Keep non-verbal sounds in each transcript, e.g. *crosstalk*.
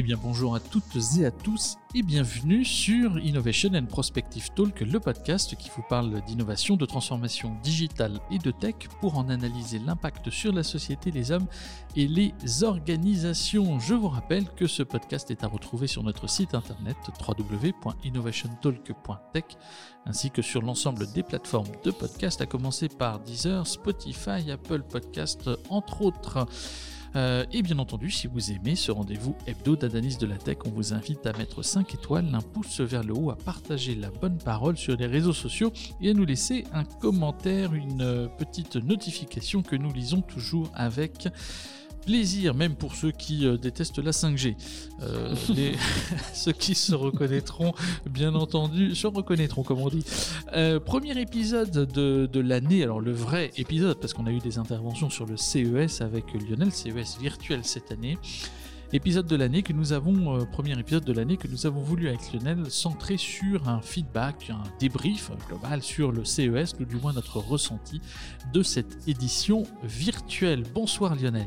Eh bien bonjour à toutes et à tous et bienvenue sur Innovation and Prospective Talk, le podcast qui vous parle d'innovation, de transformation digitale et de tech pour en analyser l'impact sur la société, les hommes et les organisations. Je vous rappelle que ce podcast est à retrouver sur notre site internet www.innovationtalk.tech ainsi que sur l'ensemble des plateformes de podcast à commencer par Deezer, Spotify, Apple Podcast entre autres. Euh, et bien entendu, si vous aimez ce rendez-vous hebdo d'analyse de la tech, on vous invite à mettre 5 étoiles, un pouce vers le haut, à partager la bonne parole sur les réseaux sociaux et à nous laisser un commentaire, une petite notification que nous lisons toujours avec plaisir, même pour ceux qui euh, détestent la 5G. Euh, *laughs* *laughs* ceux qui se reconnaîtront, bien entendu, se reconnaîtront, comme on dit. Euh, premier épisode de, l'année, alors le vrai épisode, parce qu'on a eu des interventions sur le CES avec Lionel, CES virtuel cette année épisode de l'année que nous avons, premier épisode de l'année que nous avons voulu avec Lionel centré sur un feedback, un débrief global sur le CES, ou du moins notre ressenti de cette édition virtuelle. Bonsoir Lionel.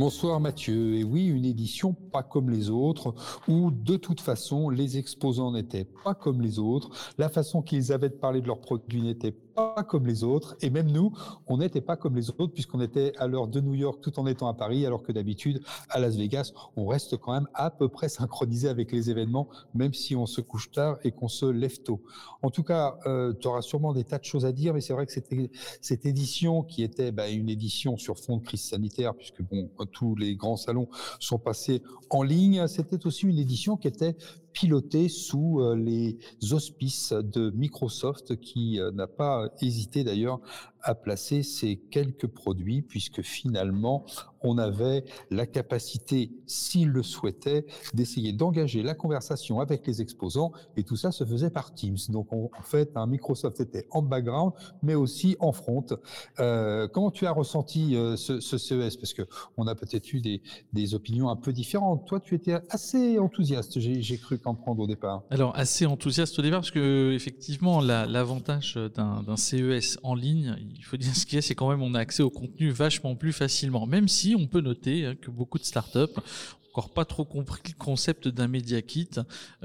Bonsoir Mathieu. Et oui, une édition pas comme les autres, où de toute façon les exposants n'étaient pas comme les autres, la façon qu'ils avaient de parler de leurs produits n'était pas comme les autres, et même nous, on n'était pas comme les autres puisqu'on était à l'heure de New York tout en étant à Paris, alors que d'habitude à Las Vegas, on reste quand même à peu près synchronisé avec les événements, même si on se couche tard et qu'on se lève tôt. En tout cas, euh, tu auras sûrement des tas de choses à dire, mais c'est vrai que cette édition qui était bah, une édition sur fond de crise sanitaire, puisque bon, tous les grands salons sont passés en ligne, c'était aussi une édition qui était piloté sous euh, les auspices de Microsoft qui euh, n'a pas hésité d'ailleurs à placer ces quelques produits puisque finalement on avait la capacité, s'il le souhaitait, d'essayer d'engager la conversation avec les exposants et tout ça se faisait par Teams. Donc en fait, un Microsoft était en background mais aussi en front. Euh, comment tu as ressenti euh, ce, ce, CES Parce que on a peut-être eu des, des, opinions un peu différentes. Toi, tu étais assez enthousiaste, j'ai cru comprendre au départ. Alors assez enthousiaste au départ parce que effectivement l'avantage d'un CES en ligne, il faut dire ce qu'il y a, c'est quand même on a accès au contenu vachement plus facilement. Même si on peut noter hein, que beaucoup de startups encore pas trop compris le concept d'un media kit,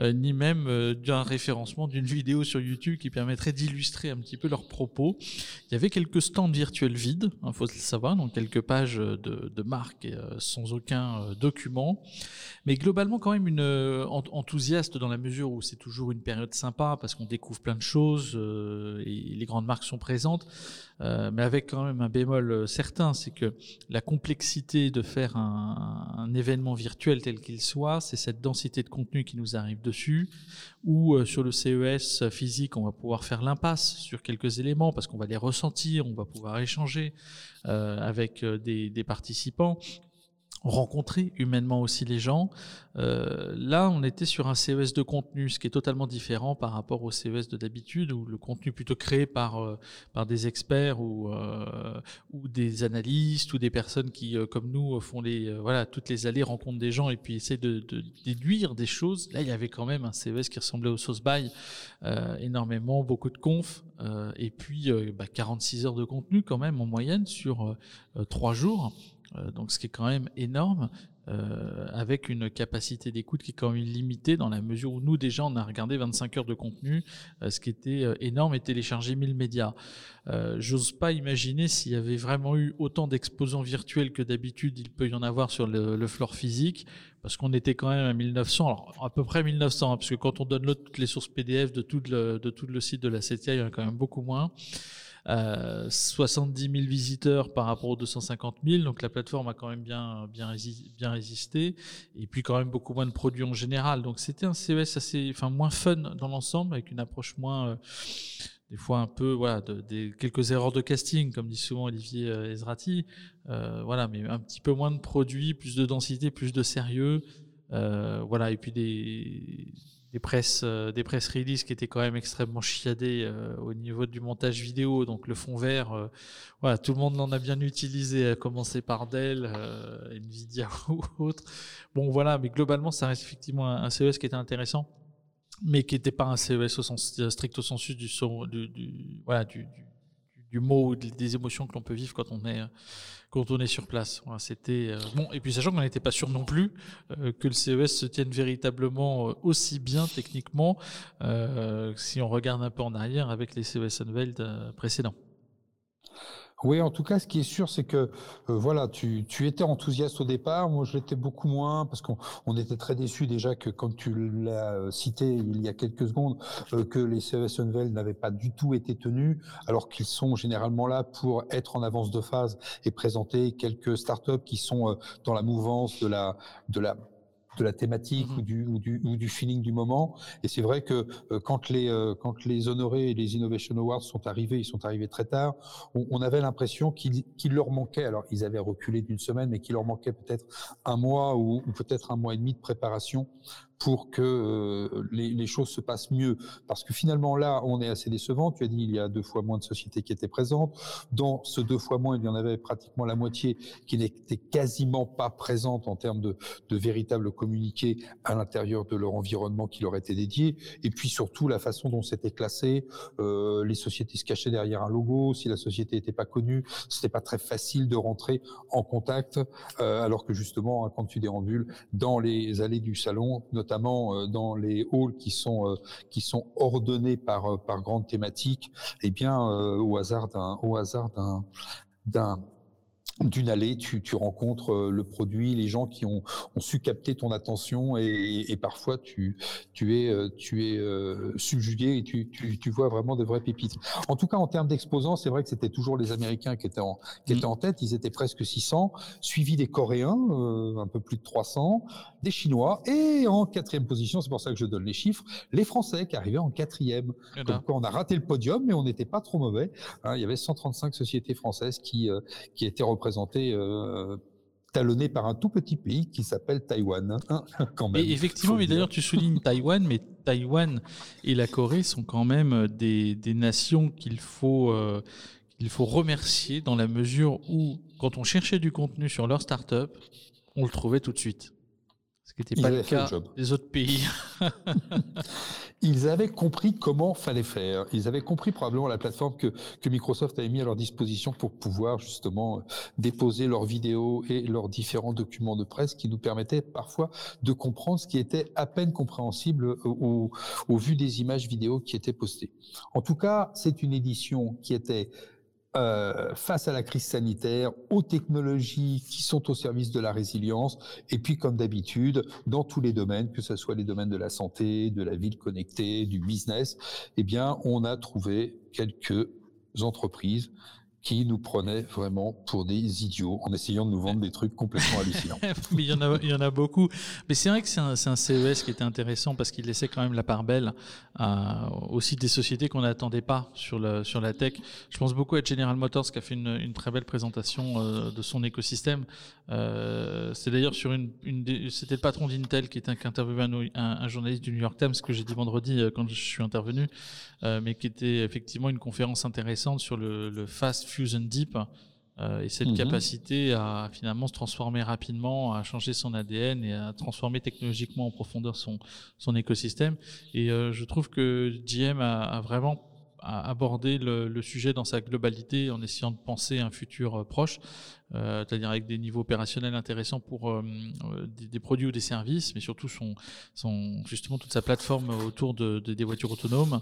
euh, ni même euh, d'un référencement d'une vidéo sur YouTube qui permettrait d'illustrer un petit peu leurs propos. Il y avait quelques stands virtuels vides, il hein, faut le savoir, donc quelques pages de, de marque euh, sans aucun document, mais globalement quand même une enthousiaste dans la mesure où c'est toujours une période sympa parce qu'on découvre plein de choses et les grandes marques sont présentes, mais avec quand même un bémol certain, c'est que la complexité de faire un, événement virtuel tel qu'il soit, c'est cette densité de contenu qui nous arrive dessus, ou euh, sur le CES physique, on va pouvoir faire l'impasse sur quelques éléments parce qu'on va les ressentir, on va pouvoir échanger euh, avec euh, des participants rencontrer humainement aussi les gens. Euh, là, on était sur un CES de contenu, ce qui est totalement différent par rapport au CES de d'habitude, où le contenu plutôt créé par euh, par des experts ou euh, ou des analystes ou des personnes qui, euh, comme nous, font les euh, voilà toutes les allées, rencontrent des gens et puis essaient de, de, déduire des choses. Là, il y avait quand même un CES qui ressemblait au sauce by, énormément, beaucoup de confs et puis bah, 46 heures de contenu quand même en moyenne sur trois jours. Euh, donc ce qui est quand même énorme, euh, avec une capacité d'écoute qui est quand même limitée dans la mesure où nous déjà on a regardé 25 heures de contenu, euh, ce qui était énorme et téléchargé 1000 médias. J'ose pas imaginer s'il y avait vraiment eu autant d'exposants virtuels que d'habitude il peut y en avoir sur le, le floor physique, parce qu'on était quand même à 1900, alors à peu près 1900, hein, parce que quand on donne toutes les sources PDF de tout le, de tout le site de la CTA, il y en a quand même beaucoup moins. 70 000 visiteurs par rapport aux 250 000, donc la plateforme a quand même bien bien résisté, et puis quand même beaucoup moins de produits en général. Donc c'était un CES assez, enfin moins fun dans l'ensemble, avec une approche moins euh, des fois un peu voilà de, des quelques erreurs de casting comme dit souvent Olivier euh, Ezrati euh, voilà mais un petit peu moins de produits plus de densité plus de sérieux euh, voilà et puis des des presse euh, des presse release qui étaient quand même extrêmement chiadés euh, au niveau du montage vidéo donc le fond vert euh, voilà tout le monde en a bien utilisé à commencer par Dell Nvidia *laughs* ou autre. Bon voilà mais globalement ça reste effectivement un, CES qui était intéressant mais qui n'était pas un CES au sens strict au sensus du, du, du voilà du, du du mot, des émotions que l'on peut vivre quand on est quand sur place. C'était euh, bon. Et puis sachant qu'on n'était pas sûr non plus euh, que le CES se tienne véritablement euh, aussi bien techniquement si on regarde un peu en arrière avec les CES Unveiled précédents. Oui, en tout cas, ce qui est sûr, c'est que euh, voilà, tu, tu, étais enthousiaste au départ. Moi, je l'étais beaucoup moins parce qu'on on était très déçus déjà que, comme tu l'as euh, cité il y a quelques secondes, euh, que les CES n'avaient pas du tout été tenus, alors qu'ils sont généralement là pour être en avance de phase et présenter quelques startups qui sont dans la mouvance de la de la de la thématique mmh ou, du, ou, du, ou, du, feeling du moment. Et c'est vrai que euh, quand, les, euh, quand les honorés et les Innovation Awards sont arrivés, ils sont arrivés très tard, on, on avait l'impression qu'il leur manquait, alors ils avaient reculé d'une semaine, mais qu'il leur manquait peut-être un mois ou, ou peut-être un mois et demi de préparation pour que euh, les, les, choses se passent mieux. Parce que finalement, là, on est assez décevant. Tu as dit il y a deux fois moins de sociétés qui étaient présentes. Dans ce deux fois moins, il y en avait pratiquement la moitié qui n'étaient quasiment pas présentes en termes de, de véritables communiqués à l'intérieur de leur environnement qui leur était dédié. Et puis surtout, la façon dont c'était classé. Euh, les sociétés se cachaient derrière un logo. Si la société n'était pas connue, c'était pas très facile de rentrer en contact. Euh, alors que justement, hein, quand tu déambules dans les allées du salon, notamment euh, dans les halls qui sont euh, ordonnés par euh, par grandes thématiques, eh bien au hasard d'un au hasard d'un d'un d'une allée, tu, tu, rencontres euh, le produit, les gens qui ont, ont su capter ton attention et, et, parfois tu, tu es, euh, tu es euh, subjugué et tu, tu, tu, vois vraiment de vraies pépites. En tout cas, en termes d'exposants, c'est vrai que c'était toujours les Américains qui étaient, en, qui étaient en tête. Ils étaient presque 600, suivis des Coréens, un peu plus de 300, des Chinois et en quatrième position, c'est pour ça que je donne les chiffres, les Français qui arrivaient en quatrième. Comme quoi, on a raté le podium, mais on n'était pas trop mauvais. Hein, il y avait 135 sociétés françaises qui, qui étaient représentées présenté euh, talonné par un tout petit pays qui s'appelle Taïwan. Hein, *laughs* quand même, effectivement, mais d'ailleurs tu soulignes Taïwan, mais Taïwan et la Corée sont quand même des, des nations qu'il faut, euh, qu'il faut remercier dans la mesure où, quand on cherchait du contenu sur leur start-up, on le trouvait tout de suite. Qui n'était pas le cas des autres pays. *laughs* ils avaient compris comment fallait faire. Ils avaient compris probablement la plateforme que, que Microsoft avait mis à leur disposition pour pouvoir justement déposer leurs vidéos et leurs différents documents de presse qui nous permettaient parfois de comprendre ce qui était à peine compréhensible au, au vu des images vidéo qui étaient postées. En tout cas, c'est une édition qui était euh, face à la crise sanitaire, aux technologies qui sont au service de la résilience, et puis comme d'habitude, dans tous les domaines, que ce soit les domaines de la santé, de la ville connectée, du business, eh bien, on a trouvé quelques entreprises qui nous prenait vraiment pour des idiots en essayant de nous vendre des trucs complètement hallucinants. *laughs* Mais il y en a, beaucoup. Mais c'est vrai que c'est un, CES qui était intéressant parce qu'il laissait quand même la part belle à, aussi des sociétés qu'on n'attendait pas sur, la tech. Je pense beaucoup à General Motors qui a fait une, très belle présentation euh, de son écosystème. Euh, c'est d'ailleurs sur une, c'était le patron d'Intel qui était qui interviewé un, journaliste du New York Times que j'ai dit vendredi euh, quand je suis intervenu, euh, mais qui était effectivement une conférence intéressante sur le, le fast Fusion Deep euh, et cette mmh. capacité à finalement se transformer rapidement, à changer son ADN et à transformer technologiquement en profondeur son, son écosystème. Et euh, je trouve que GM a, a vraiment abordé le, le, sujet dans sa globalité en essayant de penser un futur euh, proche, euh, c'est-à-dire avec des niveaux opérationnels intéressants pour euh, des, des, produits ou des services, mais surtout son, son, justement toute sa plateforme autour de, de des voitures autonomes,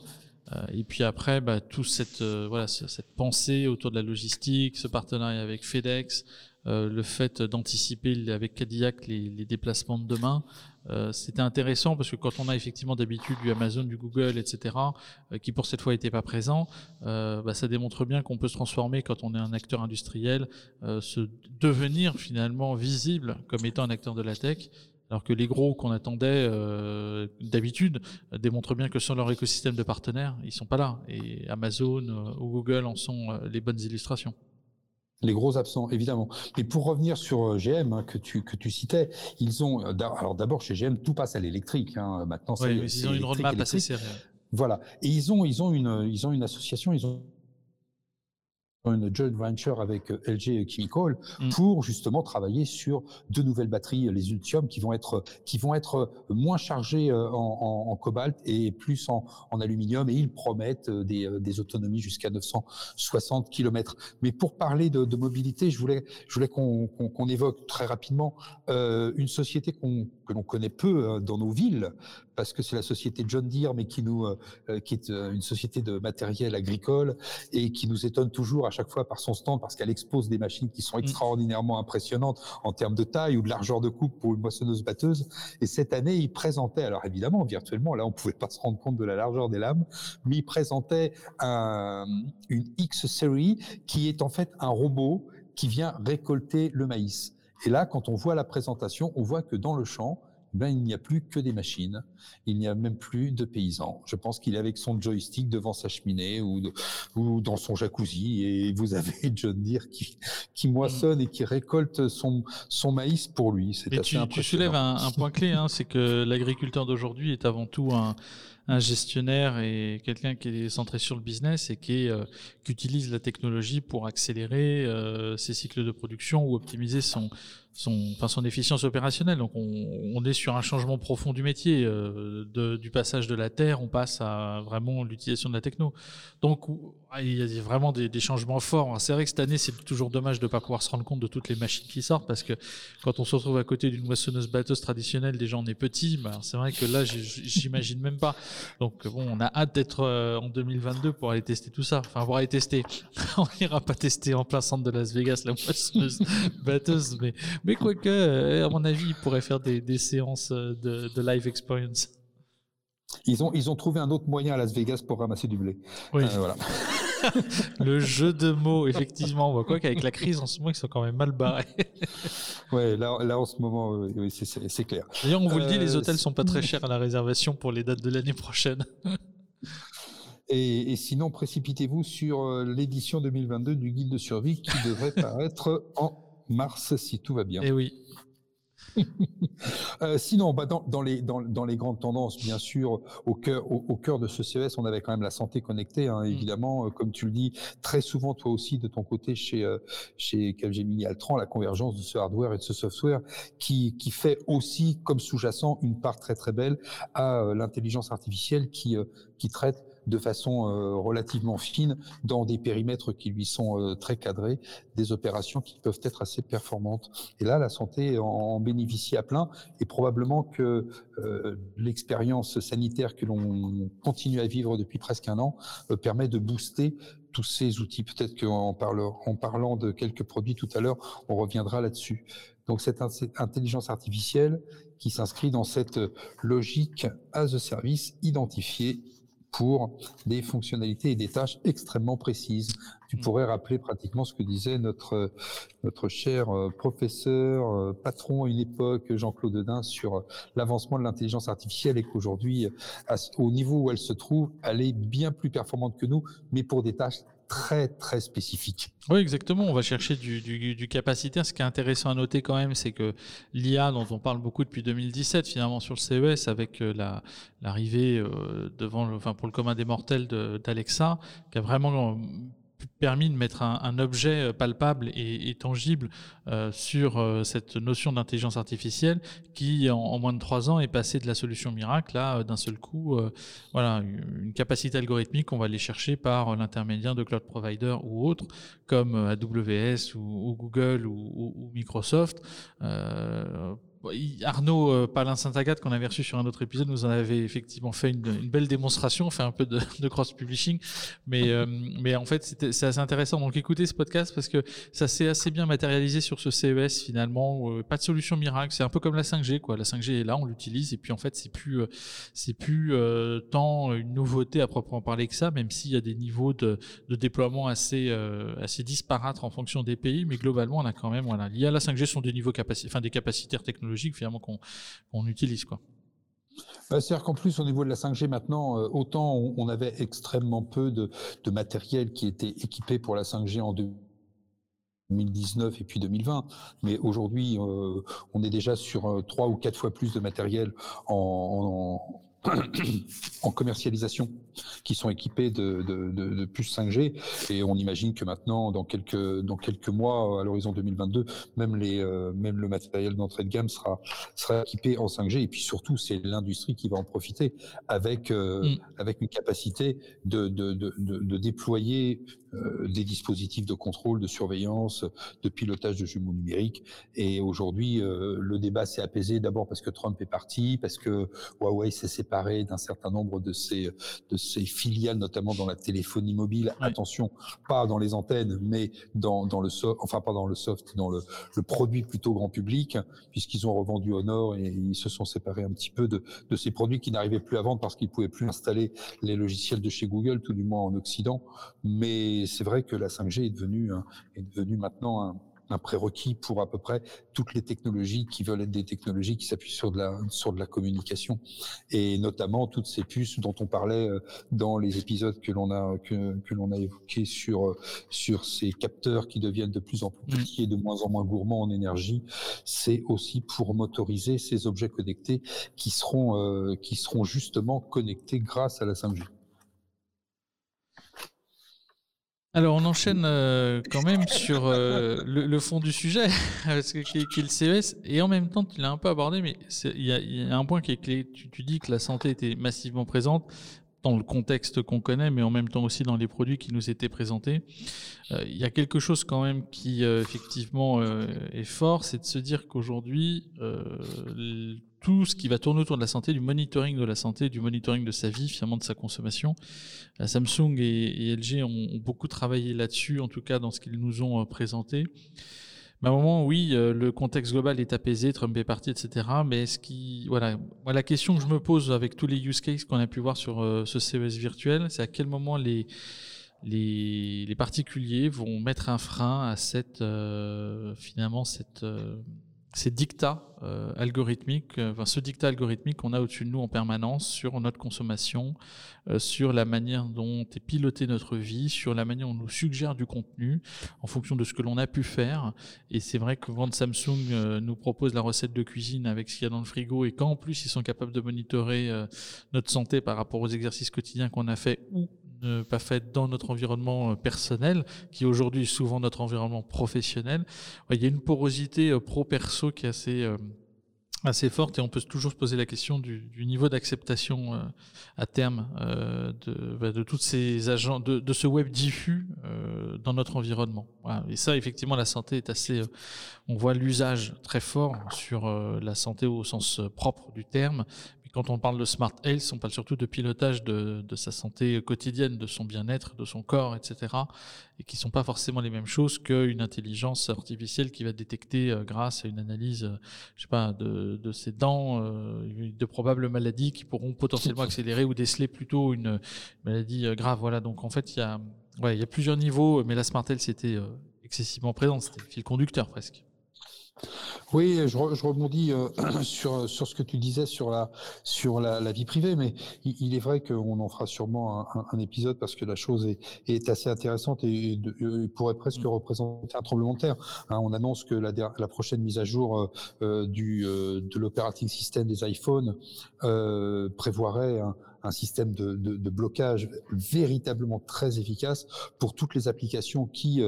et puis après, bah, toute cette, euh, voilà, cette pensée autour de la logistique, ce partenariat avec FedEx, euh, le fait d'anticiper avec Cadillac les, déplacements de demain, euh, c'était intéressant parce que quand on a effectivement d'habitude du Amazon, du Google, etc., euh, qui pour cette fois n'étaient pas présents, bah, ça démontre bien qu'on peut se transformer quand on est un acteur industriel, se devenir finalement visible comme étant un acteur de la tech alors que les gros qu'on attendait euh, d'habitude démontrent bien que sans leur écosystème de partenaires, ils sont pas là. Et Amazon euh, ou Google en sont euh, les bonnes illustrations. Les gros absents, évidemment. Et pour revenir sur euh, GM hein, que tu que tu citais, ils ont euh, alors d'abord chez GM tout passe à l'électrique. Hein. Maintenant, oui, ils ont une roadmap assez serrée. Voilà. Et ils ont ils ont une ils ont une association, ils ont une joint venture avec euh, LG Chemical mm. pour justement travailler sur de nouvelles batteries, les Ultium, qui vont être qui vont être moins chargées euh, en, en, cobalt et plus en, en, aluminium. Et ils promettent euh, des, des autonomies jusqu'à 960 km. Mais pour parler de, de mobilité, je voulais je voulais qu'on qu'on évoque très rapidement euh, une société qu'on que l'on connaît peu hein, dans nos villes, parce que c'est la société John Deere, mais qui nous, euh, qui est euh, une société de matériel agricole et qui nous étonne toujours à chaque fois par son stand, parce qu'elle expose des machines qui sont mm. extraordinairement impressionnantes en termes de taille ou de largeur de coupe pour une moissonneuse batteuse. Et cette année, il présentait, alors évidemment, virtuellement, là, on pouvait pas se rendre compte de la largeur des lames, mais il présentait un, une X-Series qui est en fait un robot qui vient récolter le maïs. Et là, quand on voit la présentation, on voit que dans le champ, ben, il n'y a plus que des machines, il n'y a même plus de paysans. Je pense qu'il est avec son joystick devant sa cheminée ou, ou dans son jacuzzi et vous avez *laughs* John Deere qui, qui moissonne et qui récolte son, son maïs pour lui. C'est tu, tu soulèves un, un *laughs* point clé, hein, c'est que l'agriculteur d'aujourd'hui est avant tout un, un gestionnaire et quelqu'un qui est centré sur le business et qui, euh, utilise la technologie pour accélérer euh, ses cycles de production ou optimiser son, son, enfin son efficience opérationnelle. Donc on, est sur un changement profond du métier, euh, du passage de la terre, on passe à vraiment l'utilisation de la techno. Donc il y a vraiment des, des changements forts. C'est vrai que cette année c'est toujours dommage de ne pas pouvoir se rendre compte de toutes les machines qui sortent parce que quand on se retrouve à côté d'une moissonneuse batteuse traditionnelle, déjà on est petit. Bah, c'est vrai que là j'imagine même pas. Donc bon, on a hâte d'être euh, en 2022 pour aller tester tout ça. Enfin pour aller tester. *laughs* on ira pas tester en plein centre de Las Vegas la moissonneuse *laughs* batteuse, mais mais quoique, euh, à mon avis, ils pourraient faire des, des séances euh, de, de, live experience. Ils ont, ils ont trouvé un autre moyen à Las Vegas pour ramasser du blé. Oui. Euh, voilà. *laughs* *laughs* le jeu de mots, effectivement. On voit quoi qu'avec la crise en ce moment, ils sont quand même mal barrés. *laughs* ouais, là, là en ce moment, oui, c'est clair. D'ailleurs, on vous le dit, les hôtels sont pas très *laughs* chers à la réservation pour les dates de l'année prochaine. Et, et, sinon, précipitez-vous sur l'édition 2022 du guide de survie qui devrait paraître en mars si tout va bien. Eh oui. *laughs* euh, sinon, bah dans, dans, les, dans, dans, les grandes tendances, bien sûr, au cœur, au, au, cœur de ce CES, on avait quand même la santé connectée, hein, mm. évidemment, euh, comme tu le dis, très souvent, toi aussi, de ton côté, chez, euh, chez Capgemini Altran, la convergence de ce hardware et de ce software, qui, qui fait aussi, comme sous-jacent, une part très très belle à euh, l'intelligence artificielle qui, qui traite de façon euh, relativement fine dans des périmètres qui lui sont euh, très cadrés, des opérations qui peuvent être assez performantes. Et là, la santé en, bénéficie à plein et probablement que euh, l'expérience sanitaire que l'on continue à vivre depuis presque un an permet de booster tous ces outils. Peut-être qu'en parlant, en parlant de quelques produits tout à l'heure, on reviendra là-dessus. Donc cette intelligence artificielle qui s'inscrit dans cette logique as a service identifiée pour des fonctionnalités et des tâches extrêmement précises. Tu mm. pourrais rappeler pratiquement ce que disait notre notre cher euh, professeur, euh, patron à une époque, Jean-Claude Dedin, sur euh, l'avancement de l'intelligence artificielle et qu'aujourd'hui, au niveau où elle se trouve, elle est bien plus performante que nous, mais pour des tâches très très spécifique. Oui, exactement. On va chercher du, du, du, capacitaire. Ce qui est intéressant à noter quand même, c'est que l'IA, dont on parle beaucoup depuis 2017, finalement sur le CES, avec euh, la l'arrivée euh, devant, le, enfin pour le commun des mortels d'Alexa, qui a vraiment permis de mettre un, objet euh, palpable et, tangible euh, sur euh, cette notion d'intelligence artificielle qui, en, moins de trois ans, est passé de la solution miracle à d'un seul coup, voilà, une capacité algorithmique qu'on va aller chercher par l'intermédiaire de cloud providers ou autres, comme AWS ou, Google ou Microsoft Arnaud euh, Palin Saint-Agathe, qu'on avait reçu sur un autre épisode, nous en avait effectivement fait une, belle démonstration, fait un peu de, cross-publishing. Mais, euh, mais en fait, c'est assez intéressant. Donc écoutez ce podcast parce que ça s'est assez bien matérialisé sur ce CES finalement. Euh, pas de solution miracle. C'est un peu comme la 5G, quoi. La 5G est là, on l'utilise. Et puis en fait, c'est plus, euh, c'est plus euh, tant une nouveauté à proprement parler que ça, même s'il y a des niveaux de, déploiement assez, assez disparates en fonction des pays. Mais globalement, on a quand même, voilà, l'IA, la 5G sont des niveaux capaci enfin des capacitaires technologiques finalement qu'on qu utilise quoi. Bah, C'est-à-dire qu'en plus, au niveau de la 5G maintenant, euh, autant on, avait extrêmement peu de, de, matériel qui était équipé pour la 5G en 2019 et puis 2020, mais aujourd'hui, euh, on est déjà sur euh, trois ou quatre fois plus de matériel en, en, en *coughs* commercialisation qui sont équipés de, de, de, de puces 5G. Et on imagine que maintenant, dans quelques, dans quelques mois, à l'horizon 2022, même, les, euh, même le matériel d'entrée de gamme sera, sera équipé en 5G. Et puis surtout, c'est l'industrie qui va en profiter avec, euh, mm. avec une capacité de, déployer euh, des dispositifs de contrôle, de surveillance, de pilotage de jumeaux numériques. Et aujourd'hui, le débat s'est apaisé d'abord parce que Trump est parti, parce que Huawei s'est séparé d'un certain nombre de ses, de ses filiales, notamment dans la téléphonie mobile. Attention, pas dans les antennes, mais dans, dans le soft, enfin pas dans le soft, dans le, le produit plutôt grand public, puisqu'ils ont revendu Honor et ils se sont séparés un petit peu de, de ces produits qui n'arrivaient plus à vendre parce qu'ils pouvaient plus installer les logiciels de chez Google, tout du moins en Occident. Mais c'est vrai que la 5G est devenue, est devenue maintenant un, un prérequis pour à peu près toutes les technologies qui veulent être des technologies qui s'appuient sur de la sur de la communication. Et notamment toutes ces puces dont on parlait euh, dans les épisodes que l'on a que, que l'on a évoqués sur euh, sur ces capteurs qui deviennent de plus en plus petits et de moins en moins gourmands en énergie, c'est aussi pour motoriser ces objets connectés qui seront euh, qui seront justement connectés grâce à la 5G. Alors on enchaîne euh, quand même sur euh, le, fond du sujet, *laughs* parce qui, est, le CES, et en même temps tu l'as un peu abordé, mais il y, a un point qui est clé. Tu, dis que la santé était massivement présente dans le contexte qu'on connaît, mais en même temps aussi dans les produits qui nous étaient présentés. Euh, il y a quelque chose quand même qui effectivement est fort, c'est de se dire qu'aujourd'hui tout ce qui va tourner autour de la santé, du monitoring de la santé, du monitoring de sa vie, finalement de sa consommation. Euh, Samsung et, LG ont, beaucoup travaillé là-dessus, en tout cas dans ce qu'ils nous ont euh, présenté. Mais à un moment, oui, euh, le contexte global est apaisé, Trump est parti, etc. Mais est-ce qui, voilà, moi, la question que je me pose avec tous les use cases qu'on a pu voir sur ce CES virtuel, c'est à quel moment les les, particuliers vont mettre un frein à cette euh, finalement cette euh, ces dictats euh, algorithmiques, euh, enfin, ce dictat algorithmique qu'on a au-dessus de nous en permanence sur notre consommation, euh, sur la manière dont est pilotée notre vie, sur la manière dont on nous suggère du contenu en fonction de ce que l'on a pu faire. Et c'est vrai que quand Samsung euh, nous propose la recette de cuisine avec ce qu'il y a dans le frigo et qu'en plus ils sont capables de monitorer euh, notre santé par rapport aux exercices quotidiens qu'on a fait ou ne pas fait dans notre environnement euh, personnel, qui aujourd'hui est souvent notre environnement professionnel. Il y a une porosité pro-perso qui est assez assez forte et on peut toujours se poser la question du, niveau d'acceptation euh, à terme euh, de, bah, de toutes ces agents, de, de ce web diffus euh, dans notre environnement. Et ça, effectivement, la santé est assez. Euh, on voit l'usage très fort sur euh, la santé au sens propre du terme, quand on parle de smart health, on parle surtout de pilotage de, sa santé quotidienne, de son bien-être, de son corps, etc. Et qui sont pas forcément les mêmes choses qu'une intelligence artificielle qui va détecter euh, grâce à une analyse, euh, je sais pas, de, ses dents, euh, de probables maladies qui pourront potentiellement accélérer ou déceler plutôt une maladie grave. Voilà. Donc en fait, il y a, ouais, y a plusieurs niveaux, mais la smart health c'était excessivement présente, c'était le fil conducteur presque. Oui, je, re, je rebondis euh, *clears throat* sur, sur ce que tu disais sur la, sur la, la vie privée, mais il, il est vrai qu'on en fera sûrement un, un, épisode parce que la chose est, est assez intéressante et, pourrait presque représenter un tremblement de terre. Hein, on annonce que la, la prochaine mise à jour euh, euh du, euh, de l'operating system des iPhones prévoirait un, un système de, de, de, blocage véritablement très efficace pour toutes les applications qui,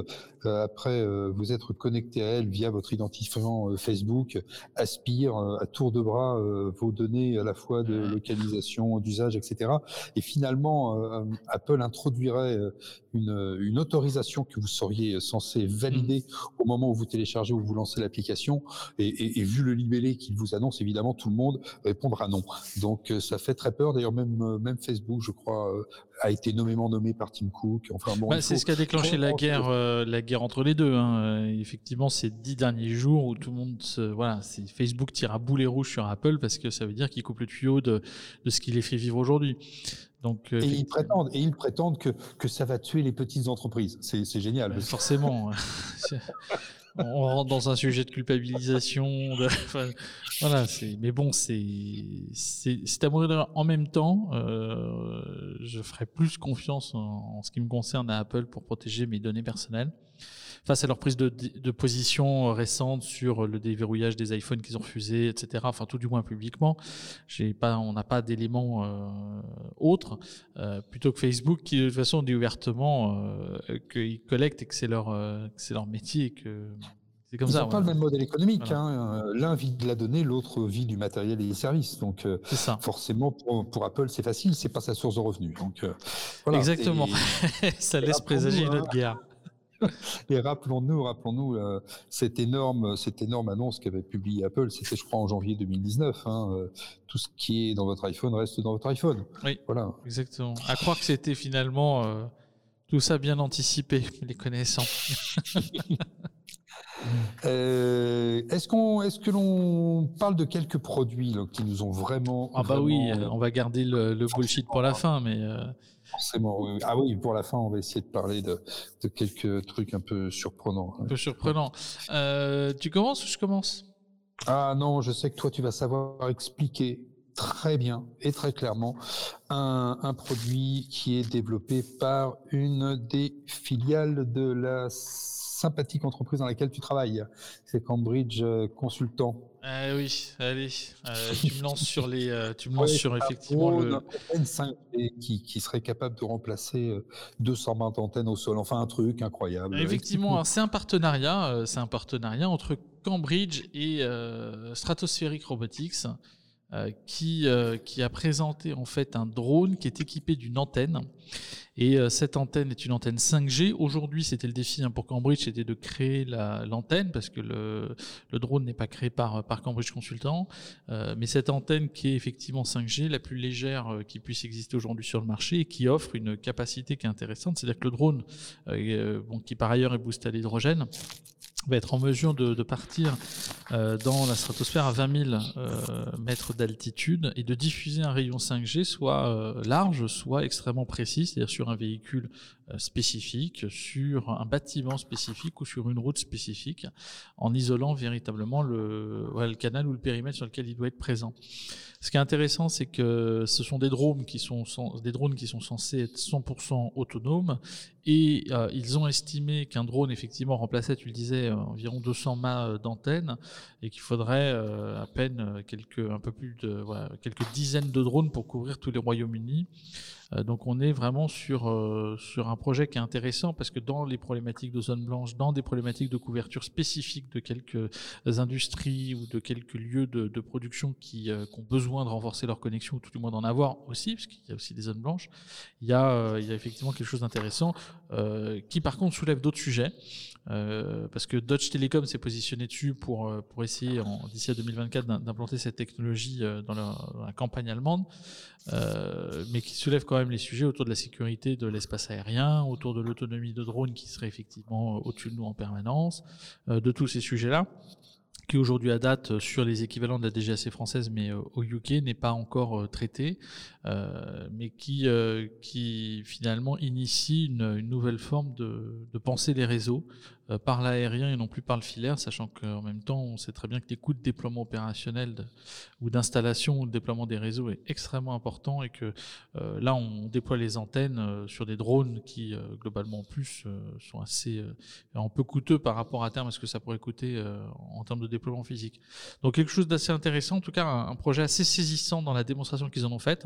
euh, après euh, vous être connecté à elles via votre identifiant euh, Facebook, aspirent à tour de bras vos données à la fois de localisation, d'usage, etc. Et finalement, Apple introduirait une, une, autorisation que vous seriez censé valider mmh. au moment où vous téléchargez ou vous lancez l'application. Et, et, et, vu le libellé qu'il vous annonce, évidemment, tout le monde répondra non. Donc ça fait très peur. D'ailleurs, même euh, même Facebook, je crois, euh, a été nommément nommé par Tim Cook. Enfin, bon, bah, c'est ce qui a déclenché la guerre, euh, la guerre entre les deux. Hein. Effectivement, ces dix derniers jours où tout le monde, se, voilà, Facebook tire à boulet rouge sur Apple parce que ça veut dire qu'il coupe le tuyau de, de ce qui les fait vivre aujourd'hui. Donc, et ils prétendent, et ils prétendent que, que ça va tuer les petites entreprises. C'est génial. Bah, forcément. *laughs* *laughs* on rentre dans un sujet de culpabilisation. De, *laughs* enfin. Mais bon, c'est c'est à mourir En même temps, euh, je ferai plus confiance en, ce qui me concerne à Apple pour protéger mes données personnelles. Face à leur prise de, de position récente sur le déverrouillage des iPhones qu'ils ont refusés, etc. Enfin, tout du moins publiquement. J'ai pas, on n'a pas d'éléments euh, autres, euh, plutôt que Facebook qui de toute façon dit ouvertement euh, qu'ils collectent et que c'est leur, euh, c'est leur métier et que c'est comme Ils ça. n'ont pas le même modèle économique. Voilà. hein. Euh, L'un vit de la donnée, l'autre vit du matériel et des services. Donc, euh, ça. forcément, pour, pour Apple, c'est facile, c'est pas sa source de revenus. Donc, euh, voilà. Exactement. Et, *laughs* ça laisse présager une hein, autre guerre. *laughs* et rappelons-nous, rappelons-nous euh, cette énorme, cette énorme annonce qu'avait publiée Apple. C'était, je crois, en janvier 2019. hein, euh, tout ce qui est dans votre iPhone reste dans votre iPhone. Oui. Voilà. Exactement. À croire que c'était finalement euh, tout ça bien anticipé, *laughs* les connaissants. *laughs* Euh, est-ce qu'on, est-ce que l'on parle de quelques produits là, qui nous ont vraiment, Ah bah oui, vraiment, on va garder le, le bullshit pour la fin, mais euh, Forcément, oui. Ah oui, pour la fin, on va essayer de parler de, de quelques trucs un peu surprenants. un peu surprenant. Euh, tu commences ou je commence? Ah non, je sais que toi, tu vas savoir expliquer très bien et très clairement un, un produit qui est développé par une des filiales de la sympathique entreprise dans laquelle tu travailles. C'est Cambridge euh, Consultant. Ah oui, allez, euh, *laughs* tu me lances sur les, euh, tu me lances Ouais, sur un effectivement le. antenne 5G qui, qui serait capable de remplacer euh, 220 antennes au sol. Enfin, un truc incroyable. Effectivement, alors, c'est un partenariat, euh, c'est un partenariat entre Cambridge et euh, Stratospheric Robotics, euh, qui euh, qui a présenté en fait un drone qui est équipé d'une antenne. Et euh, cette antenne est une antenne 5G. Aujourd'hui, c'était le défi hein, pour Cambridge, c'était de créer la- l'antenne parce que le, drone n'est pas créé par Cambridge Consultant, Euh, mais cette antenne qui est effectivement 5G, la plus légère euh, qui puisse exister aujourd'hui sur le marché et qui offre une capacité qui est intéressante, c'est-à-dire que le drone euh, qui par ailleurs est boosté à l'hydrogène, va être en mesure de, partir euh, dans la stratosphère à 20 000 euh, mètres d'altitude et de diffuser un rayon 5G soit euh, large, soit extrêmement précis, c'est-à-dire sur un véhicule spécifique, sur un bâtiment spécifique ou sur une route spécifique, en isolant véritablement le, le canal ou le périmètre sur lequel il doit être présent. Ce qui est intéressant, c'est que ce sont des drones qui sont, des drones qui sont censés être 100% autonomes et ils ont estimé qu'un drone, effectivement, remplaçait, tu le disais, environ 200 mâts euh, d'antenne et qu'il faudrait euh, à peine euh, quelques, un peu plus de, quelques dizaines de drones pour couvrir tous les Royaumes-Unis. Donc on est vraiment sur, sur un projet qui est intéressant parce que dans les problématiques de zone blanche, dans des problématiques de couverture spécifiques de quelques industries ou de quelques lieux de, production qui, ont besoin de renforcer leur connexion ou tout du moins d'en avoir aussi, parce qu'il y a aussi des zones blanches, il y a, il y a effectivement quelque chose d'intéressant qui par contre soulève d'autres sujets. Euh, parce que Dodge Telecom s'est positionné dessus pour, euh, pour essayer d'ici à 2024 d'im- d'implanter cette technologie euh, dans la, campagne allemande, mais qui soulève quand même les sujets autour de la sécurité de l'espace aérien, autour de l'autonomie de drones qui serait effectivement au-dessus de nous en permanence, de tous ces sujets-là qui aujourd'hui à date sur les équivalents de la DGAC française mais au UK n'est pas encore traité mais qui qui finalement initie une, nouvelle forme de, de penser les réseaux par l'aérien et non plus par le filaire sachant qu'en même temps on sait très bien que les coûts de déploiement opérationnel ou d'installation ou de déploiement des réseaux est extrêmement important et que euh, là on déploie les antennes euh, sur des drones qui euh, globalement en plus euh, sont assez euh, un peu coûteux par rapport à terme à ce que ça pourrait coûter euh, en termes de déploiement physique. Donc quelque chose d'assez intéressant, en tout cas un, un projet assez saisissant dans la démonstration qu'ils en ont faite,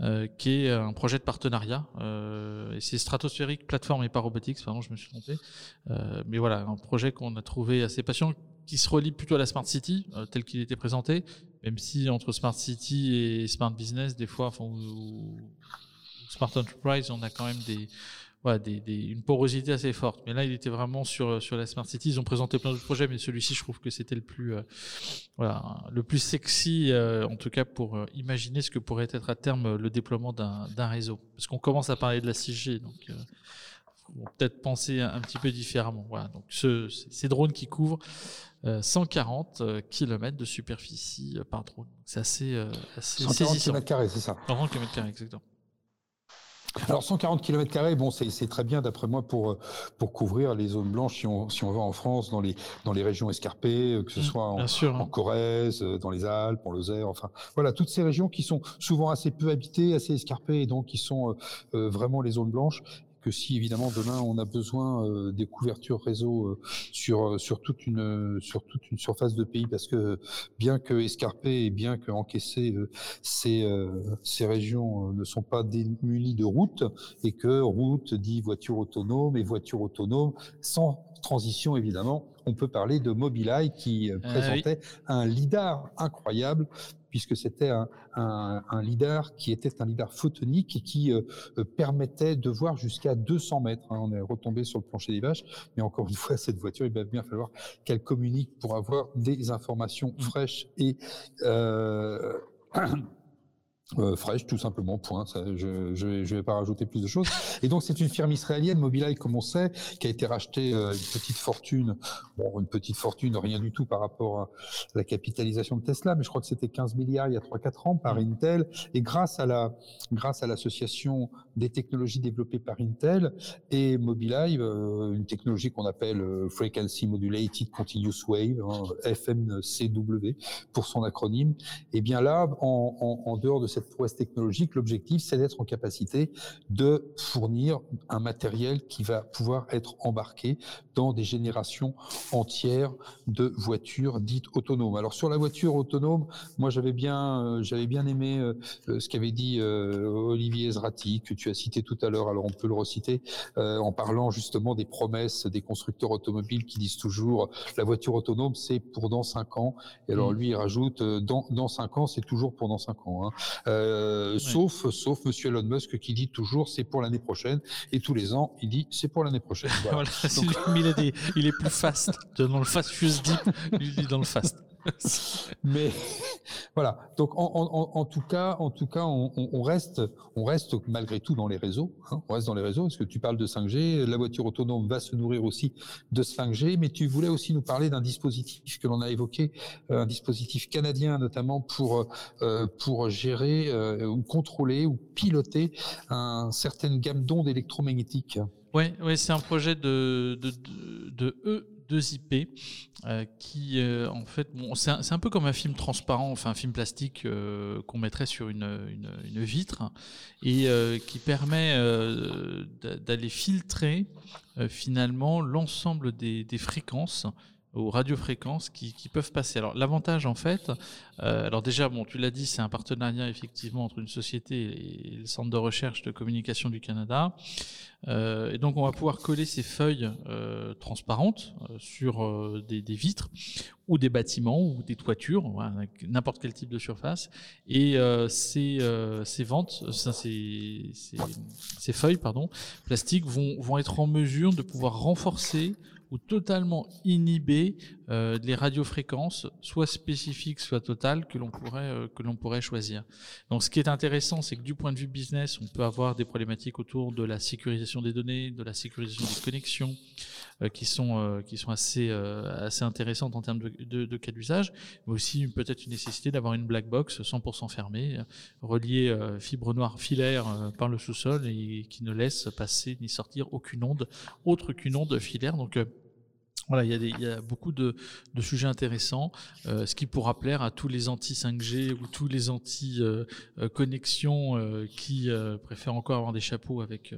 euh, qui est un projet de partenariat. Euh, et c'est Stratospheric Platform et Robotics, pardon, je me suis trompé. Euh, mais voilà, un projet qu'on a trouvé assez patient, qui se relie plutôt à la Smart City, euh, tel qu'il était présenté, même si entre Smart City et Smart Business, des fois, ou, Smart Enterprise, on a quand même une porosité assez forte. Mais là, il était vraiment sur, sur la Smart City. Ils ont présenté plein d'autres projets, mais celui-ci, je trouve que c'était le plus, euh, voilà, le plus sexy, en tout cas pour imaginer ce que pourrait être à terme le déploiement d'un d'un réseau. Parce qu'on commence à parler de la 6G, donc euh, faut peut-être penser un, un petit peu différemment. Voilà, donc ce, ces drones qui couvrent euh, 140 km de superficie euh, par drone. C'est assez, euh, assez 140 saisissant. km, c'est ça. 140 km, exactement. Alors 140 km, bon, c'est très bien d'après moi pour, euh, pour couvrir les zones blanches si on, si on va en France, dans les, dans les régions escarpées, euh, que ce Mm, soit en, hein. Corrèze, euh, dans les Alpes, en Lozère, enfin voilà, toutes ces régions qui sont souvent assez peu habitées, assez escarpées, et donc qui sont euh, euh, vraiment les zones blanches. Que si évidemment demain on a besoin euh, des couvertures réseau euh, sur sur toute une sur toute une surface de pays, parce que bien que escarpé et bien que encaissé, ces ces régions ne sont pas démunies de routes et que route dit voiture autonome et voiture autonome sans transition évidemment, on peut parler de Mobileye qui présentait un lidar incroyable puisque c'était un, un, qui était un lidar photonique et qui euh, euh, permettait de voir jusqu'à 200 mètres. Hein. On est retombé sur le plancher des vaches, mais encore une fois, *laughs* cette voiture, il va bien falloir qu'elle communique pour avoir des informations mmh. fraîches et euh, *clears throat* Euh, fraîche, tout simplement, point. Ça, je je, je vais pas rajouter plus de choses. Et donc, c'est une firme israélienne, Mobileye, comme on sait, qui a été rachetée euh, une petite fortune. Bon, une petite fortune, rien du tout par rapport à la capitalisation de Tesla, mais je crois que c'était 15 milliards il y a 3-4 ans par mmh. Intel. Et grâce à la, grâce à l'association des technologies développées par Intel et Mobileye, euh, une technologie qu'on appelle euh, Frequency Modulated Continuous Wave, hein, FMCW pour son acronyme. Et bien là, en, en, en dehors de cette cette prouesse technologique, l'objectif, c'est d'être en capacité de fournir un matériel qui va pouvoir être embarqué dans des générations entières de voitures dites autonomes. Alors sur la voiture autonome, moi j'avais bien, euh, j'avais bien aimé euh, euh, ce qu'avait dit Olivier Zrati, que tu as cité tout à l'heure. Alors on peut le reciter en parlant justement des promesses des constructeurs automobiles qui disent toujours la voiture autonome c'est pour dans cinq ans. Et alors mmh. lui il rajoute dans dans cinq ans c'est toujours pour dans cinq ans. Hein. Euh, sauf, sauf Monsieur Elon Musk qui dit toujours c'est pour l'année prochaine et tous les ans il dit c'est pour l'année prochaine. *laughs* Voilà. il, dit, est plus fast *laughs* dans le fast fuse deep, il dit dans le fast. *laughs* Mais voilà. Donc en, tout cas, en tout cas, on, on, reste, on reste malgré tout dans les réseaux. Hein, on reste dans les réseaux parce que tu parles de 5G. La voiture autonome va se nourrir aussi de 5G. Mais tu voulais aussi nous parler d'un dispositif que l'on a évoqué, euh, un dispositif canadien notamment pour euh, pour gérer euh, ou contrôler ou piloter un certaine gamme d'ondes électromagnétiques. Oui, ouais, c'est un projet de, de, de, de E deux IP euh, qui, euh, en fait, c'est un, peu comme un film transparent, enfin un film plastique euh, qu'on mettrait sur une, vitre et qui permet d'aller filtrer finalement l'ensemble des fréquences aux radiofréquences qui, qui, peuvent passer. Alors l'avantage en fait, euh, alors déjà bon tu l'as dit c'est un partenariat effectivement entre une société et le centre de recherche de communication du Canada euh, et donc on va pouvoir coller ces feuilles euh, transparentes euh, sur euh, des, des, vitres ou des bâtiments ou des toitures, n'importe quel type de surface et euh, ces, ces ventes, ces, ces, ces, feuilles pardon plastiques vont, vont être en mesure de pouvoir renforcer ou totalement inhiber euh, les radiofréquences, soit spécifiques, soit totales, que l'on pourrait, euh, que l'on pourrait choisir. Donc, ce qui est intéressant, c'est que du point de vue business, on peut avoir des problématiques autour de la sécurisation des données, de la sécurisation des connexions, euh, qui sont, qui sont assez, assez intéressantes en termes de, de, de cas d'usage, mais aussi peut-être une nécessité d'avoir une black box 100% fermée, reliée fibre noire filaire par le sous-sol et qui ne laisse passer ni sortir aucune onde autre qu'une onde filaire. Donc, voilà, il y, a beaucoup de, sujets intéressants, euh, ce qui pourra plaire à tous les anti-5G ou tous les anti-connexions euh, qui euh, préfèrent encore avoir des chapeaux avec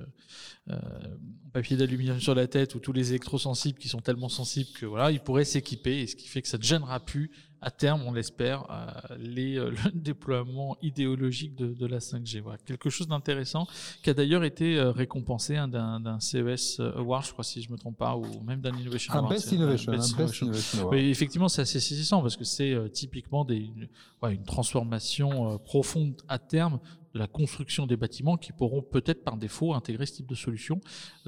papier d'aluminium sur la tête ou tous les électrosensibles qui sont tellement sensibles que voilà, ils pourraient s'équiper et ce qui fait que ça ne gênera plus à terme, on l'espère, euh, euh, *laughs* le déploiement idéologique de, de la 5G. Voilà. Quelque chose d'intéressant qui a d'ailleurs été euh, récompensé hein, d'un CES Award, je crois si je me trompe pas, ou même d'un Innovation Award. Un Best Innovation. Un best innovation. innovation oui, effectivement, c'est assez saisissant parce que c'est typiquement des, une, ouais, une transformation profonde à terme la construction des bâtiments qui pourront peut-être par défaut intégrer ce type de solution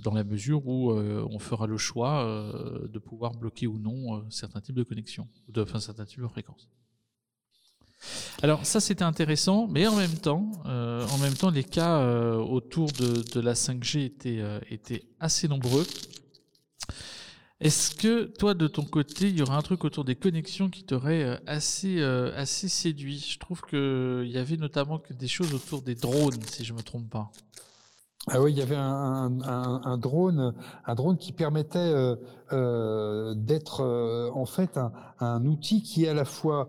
dans la mesure où euh, on fera le choix euh, de pouvoir bloquer ou non euh, certains types de connexions, de, enfin certains types de fréquences. Alors ça c'était intéressant, mais en même temps, en même temps les cas autour de, de, la 5G étaient, étaient assez nombreux. Est-ce que toi, de ton côté, il y aura un truc autour des connexions qui t'aurait euh, assez, euh, assez séduit? Je trouve qu'il y avait notamment des choses autour des drones, si je ne me trompe pas. Ah oui, il y avait un, drone, un drone qui permettait euh, d'être en fait un, outil qui est à la fois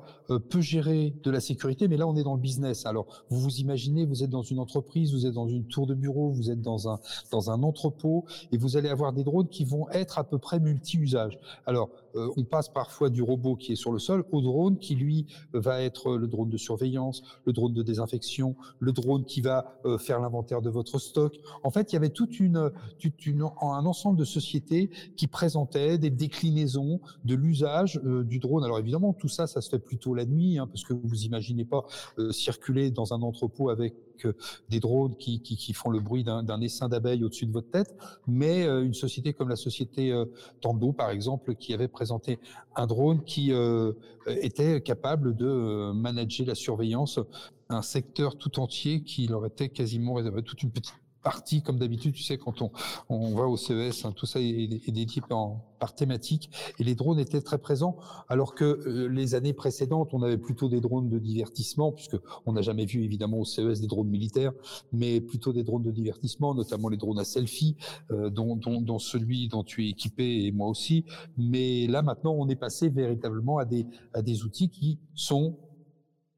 peut gérer de la sécurité, mais là on est dans le business. Alors vous vous imaginez, vous êtes dans une entreprise, vous êtes dans une tour de bureau, vous êtes dans un dans un entrepôt, et vous allez avoir des drones qui vont être à peu près multi-usages. Alors on passe parfois du robot qui est sur le sol au drone qui lui va être le drone de surveillance, le drone de désinfection, le drone qui va faire l'inventaire de votre stock. En fait, il y avait toute un ensemble de sociétés qui présentaient des déclinaisons de l'usage du drone. Alors évidemment, tout ça, ça se fait plutôt la nuit, hein, parce que vous imaginez pas circuler dans un entrepôt avec des drones qui, font le bruit d'un essaim d'abeilles au-dessus de votre tête, mais une société comme la société Tando, par exemple, qui avait présenté un drone qui était capable de manager la surveillance un secteur tout entier qui leur était quasiment réservé, toute une petite partie, comme d'habitude, tu sais, quand on, on va au CES, hein, tout ça est, dédié par thématique, et les drones étaient très présents, alors que euh, les années précédentes, on avait plutôt des drones de divertissement, puisque on n'a jamais vu évidemment au CES des drones militaires, mais plutôt des drones de divertissement, notamment les drones à selfie, euh, dont, dont, dont, celui dont tu es équipé et moi aussi. Mais là maintenant, on est passé véritablement à des, à des outils qui sont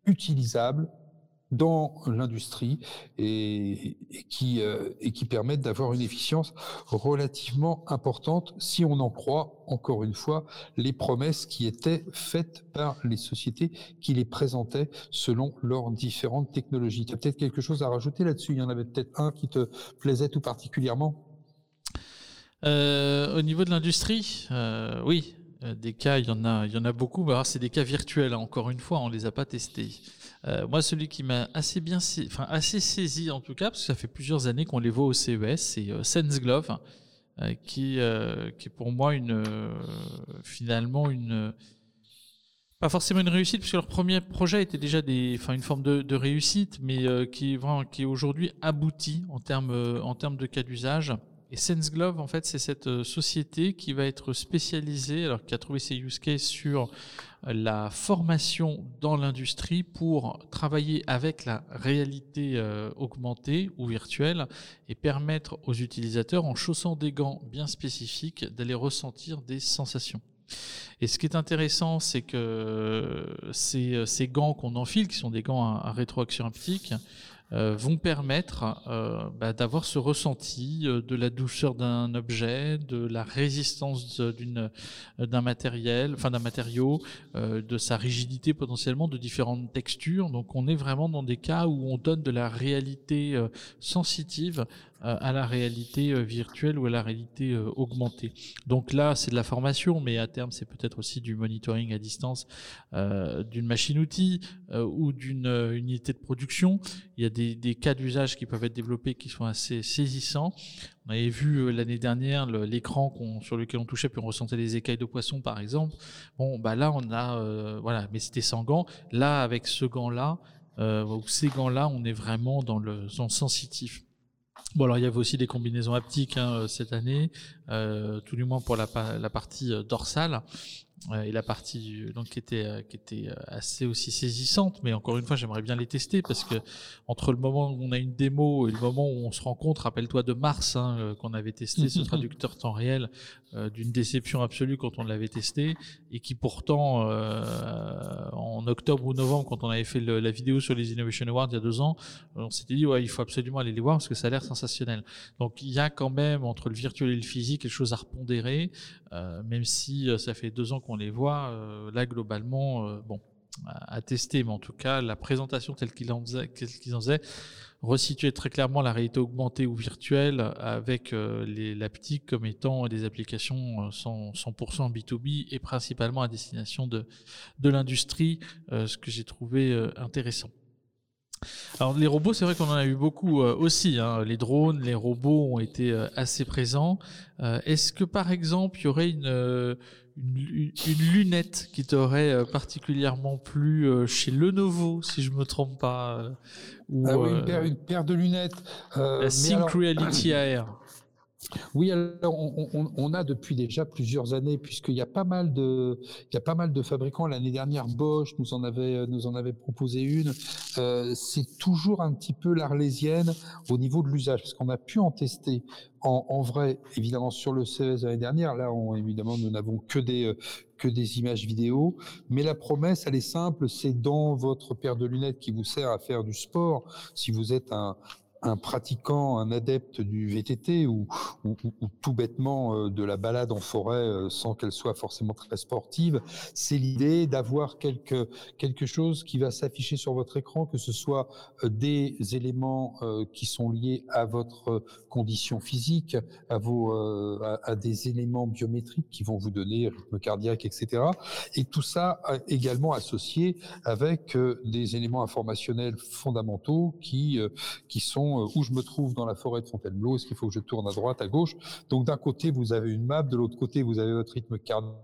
utilisables dans l'industrie et, qui, euh, et qui permettent d'avoir une efficience relativement importante si on en croit, encore une fois, les promesses qui étaient faites par les sociétés qui les présentaient selon leurs différentes technologies. Tu as peut-être quelque chose à rajouter là-dessus? Il y en avait peut-être un qui te plaisait tout particulièrement? Euh, Au niveau de l'industrie, euh, oui, des cas, il y en a, il y en a beaucoup. C'est des cas virtuels. Hein. Encore une fois, on les a pas testés. Euh, moi, celui qui m'a assez bien, enfin assez saisi en tout cas, parce que ça fait plusieurs années qu'on les voit au CES, c'est euh, Sense Glove, euh, qui, est pour moi une, finalement une, pas forcément une réussite, puisque leur premier projet était déjà une forme de, réussite, mais qui est vraiment, qui est aujourd'hui abouti en termes, en termes de cas d'usage. Et SenseGlove, en fait, c'est cette société qui va être spécialisée, alors qui a trouvé ses use cases sur la formation dans l'industrie pour travailler avec la réalité euh, augmentée ou virtuelle et permettre aux utilisateurs, en chaussant des gants bien spécifiques, d'aller ressentir des sensations. Et ce qui est intéressant, c'est que ces, gants qu'on enfile, qui sont des gants à, à rétroaction haptique, euh, vont permettre euh, bah, d'avoir ce ressenti euh, de la douceur d'un objet, de la résistance d'un matériel, enfin d'un matériau, de sa rigidité potentiellement, de différentes textures. Donc on est vraiment dans des cas où on donne de la réalité sensitive à la réalité virtuelle ou à la réalité augmentée. Donc là, c'est de la formation, mais à terme, c'est peut-être aussi du monitoring à distance d'une machine-outil ou d'une unité de production. Il y a des, cas d'usage qui peuvent être développés qui sont assez saisissants. On avait vu euh, l'année dernière l'écran sur lequel on touchait puis on ressentait des écailles de poisson par exemple. Bon, bah là on a, euh, voilà, mais c'était sans gants. Là, avec ce gant-là, euh, ou ces gants-là, on est vraiment dans le sensitif. Bon, alors il y avait aussi des combinaisons haptiques hein, cette année, tout du moins pour la, la partie dorsale et la partie donc qui était euh, qui était euh, assez aussi saisissante. Mais encore une fois j'aimerais bien les tester parce que entre le moment où on a une démo et le moment où on se rencontre rappelle-toi de mars hein, euh, qu'on avait testé ce *laughs* traducteur temps réel d'une déception absolue quand on l'avait testé et qui pourtant en octobre ou novembre quand on avait fait la vidéo sur les Innovation Awards il y a deux ans on s'était dit ouais il faut absolument aller les voir parce que ça a l'air sensationnel. Donc il y a quand même entre le virtuel et le physique quelque chose à repondérer même si ça fait deux ans qu'on les voit, euh, là globalement, euh, bon, à, tester, mais en tout cas, la présentation telle qu'ils en faisaient, qu'ils en faisaient resituait très clairement la réalité augmentée ou virtuelle avec euh, les l'aptique comme étant des applications 100%, 100% B2B et principalement à destination de, de l'industrie, ce que j'ai trouvé intéressant. Alors les robots, c'est vrai qu'on en a eu beaucoup aussi. Hein. Les drones, les robots ont été assez présents. Est-ce que par exemple, il y aurait une, une, lunette qui t'aurait euh, particulièrement plu euh, chez Lenovo, si je me trompe pas. Euh, ou, ah oui, une, paire, de lunettes. la Sync Reality AR. Oui, alors on, a depuis déjà plusieurs années, puisqu'il y a pas mal de, il y a pas mal de fabricants. L'année dernière, Bosch nous en avait, nous en avait proposé une. Euh, c'est toujours un petit peu l'arlésienne au niveau de l'usage, parce qu'on a pu en tester en, vrai, évidemment sur le CES l'année dernière. Là, évidemment, nous n'avons que des, que des images vidéo, mais la promesse, elle est simple, c'est dans votre paire de lunettes qui vous sert à faire du sport. Si vous êtes un, un pratiquant, un adepte du VTT ou, tout bêtement euh, de la balade en forêt euh, sans qu'elle soit forcément très sportive, c'est l'idée d'avoir quelque, quelque chose qui va s'afficher sur votre écran, que ce soit euh, des éléments qui sont liés à votre condition physique, à, vos, à, des éléments biométriques qui vont vous donner rythme cardiaque, etc. Et tout ça également associé avec des éléments informationnels fondamentaux qui, qui sont euh, où je me trouve dans la forêt de Fontainebleau, est-ce qu'il faut que je tourne à droite, à gauche? Donc d'un côté, vous avez une map, de l'autre côté, vous avez votre rythme cardiaque,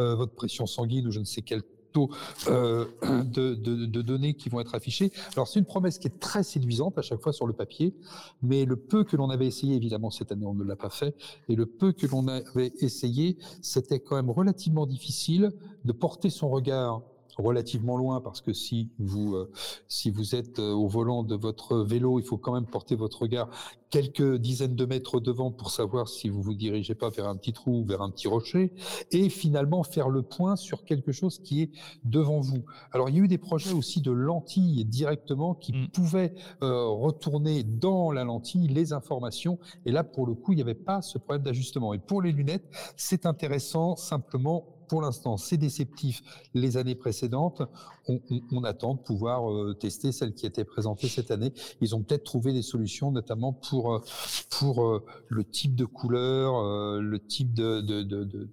euh, votre pression sanguine ou je ne sais quel taux euh, *clears throat* de, données qui vont être affichés. Alors c'est une promesse qui est très séduisante à chaque fois sur le papier, mais le peu que l'on avait essayé, évidemment cette année on ne l'a pas fait, et le peu que l'on avait essayé, c'était quand même relativement difficile de porter son regard relativement loin parce que si vous euh, si vous êtes euh, au volant de votre vélo, il faut quand même porter votre regard quelques dizaines de mètres devant pour savoir si vous vous dirigez pas vers un petit trou ou vers un petit rocher et finalement faire le point sur quelque chose qui est devant vous. Alors il y a eu des projets aussi de lentilles directement qui mmh. pouvaient euh, retourner dans la lentille les informations et là pour le coup il n'y avait pas ce problème d'ajustement. Et pour les lunettes, c'est intéressant simplement pour l'instant, c'est déceptif les années précédentes. On, attend de pouvoir euh, tester celles qui étaient présentées cette année. Ils ont peut-être trouvé des solutions, notamment pour, euh, pour euh, le type de couleur, le type de, de, de, de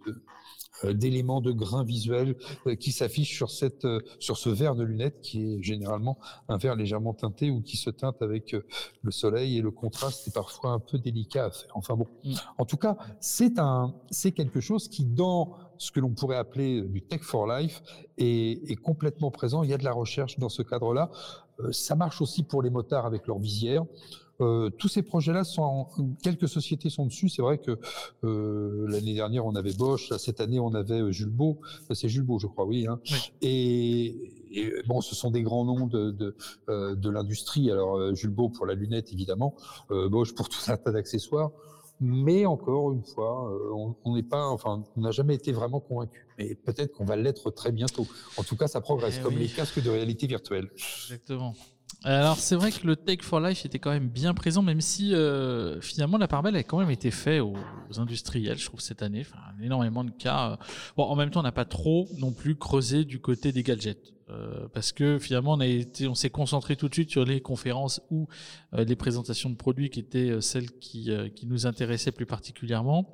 d'éléments de grain visuel qui s'affichent sur cette sur ce verre de lunettes qui est généralement un verre légèrement teinté ou qui se teinte avec le soleil et le contraste est parfois un peu délicat à faire. Enfin bon, mmh. en tout cas, c'est un c'est quelque chose qui dans ce que l'on pourrait appeler du Tech for Life est, complètement présent. Il y a de la recherche dans ce cadre-là. Euh, ça marche aussi pour les motards avec leur visière. Euh, tous ces projets-là sont, quelques sociétés sont dessus. C'est vrai que euh, l'année dernière on avait Bosch, cette année on avait Jules Beau. C'est Jules Beau, je crois, oui. Hein. Et, bon, ce sont des grands noms de de, de l'industrie. Alors Jules Beau pour la lunette évidemment, Bosch pour tout un tas d'accessoires. Mais encore une fois, euh, on n'est pas, enfin, on n'a jamais été vraiment convaincu. Mais peut-être qu'on va l'être très bientôt. En tout cas, ça progresse, eh comme les casques de réalité virtuelle. Exactement. Alors c'est vrai que le Take for Life était quand même bien présent, même si euh, finalement la part belle a quand même été fait aux, industriels, je trouve cette année. Enfin, énormément de cas. Bon, en même temps, on n'a pas trop non plus creusé du côté des gadgets. Euh, parce que finalement on s'est concentré tout de suite sur les conférences ou euh, les présentations de produits qui étaient euh, celles qui, nous intéressaient plus particulièrement.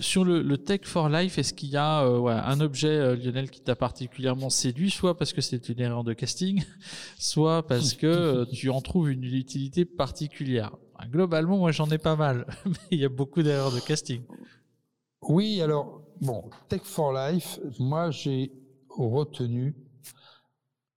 sur le, le, Tech for Life, est-ce qu'il y a un objet Lionel qui t'a particulièrement séduit, soit parce que c'est une erreur de casting, *laughs* soit parce que tu en trouves une utilité particulière? Globalement, moi j'en ai pas mal, *laughs* mais il y a beaucoup d'erreurs de casting. Oui, alors bon, Tech for Life, moi j'ai retenu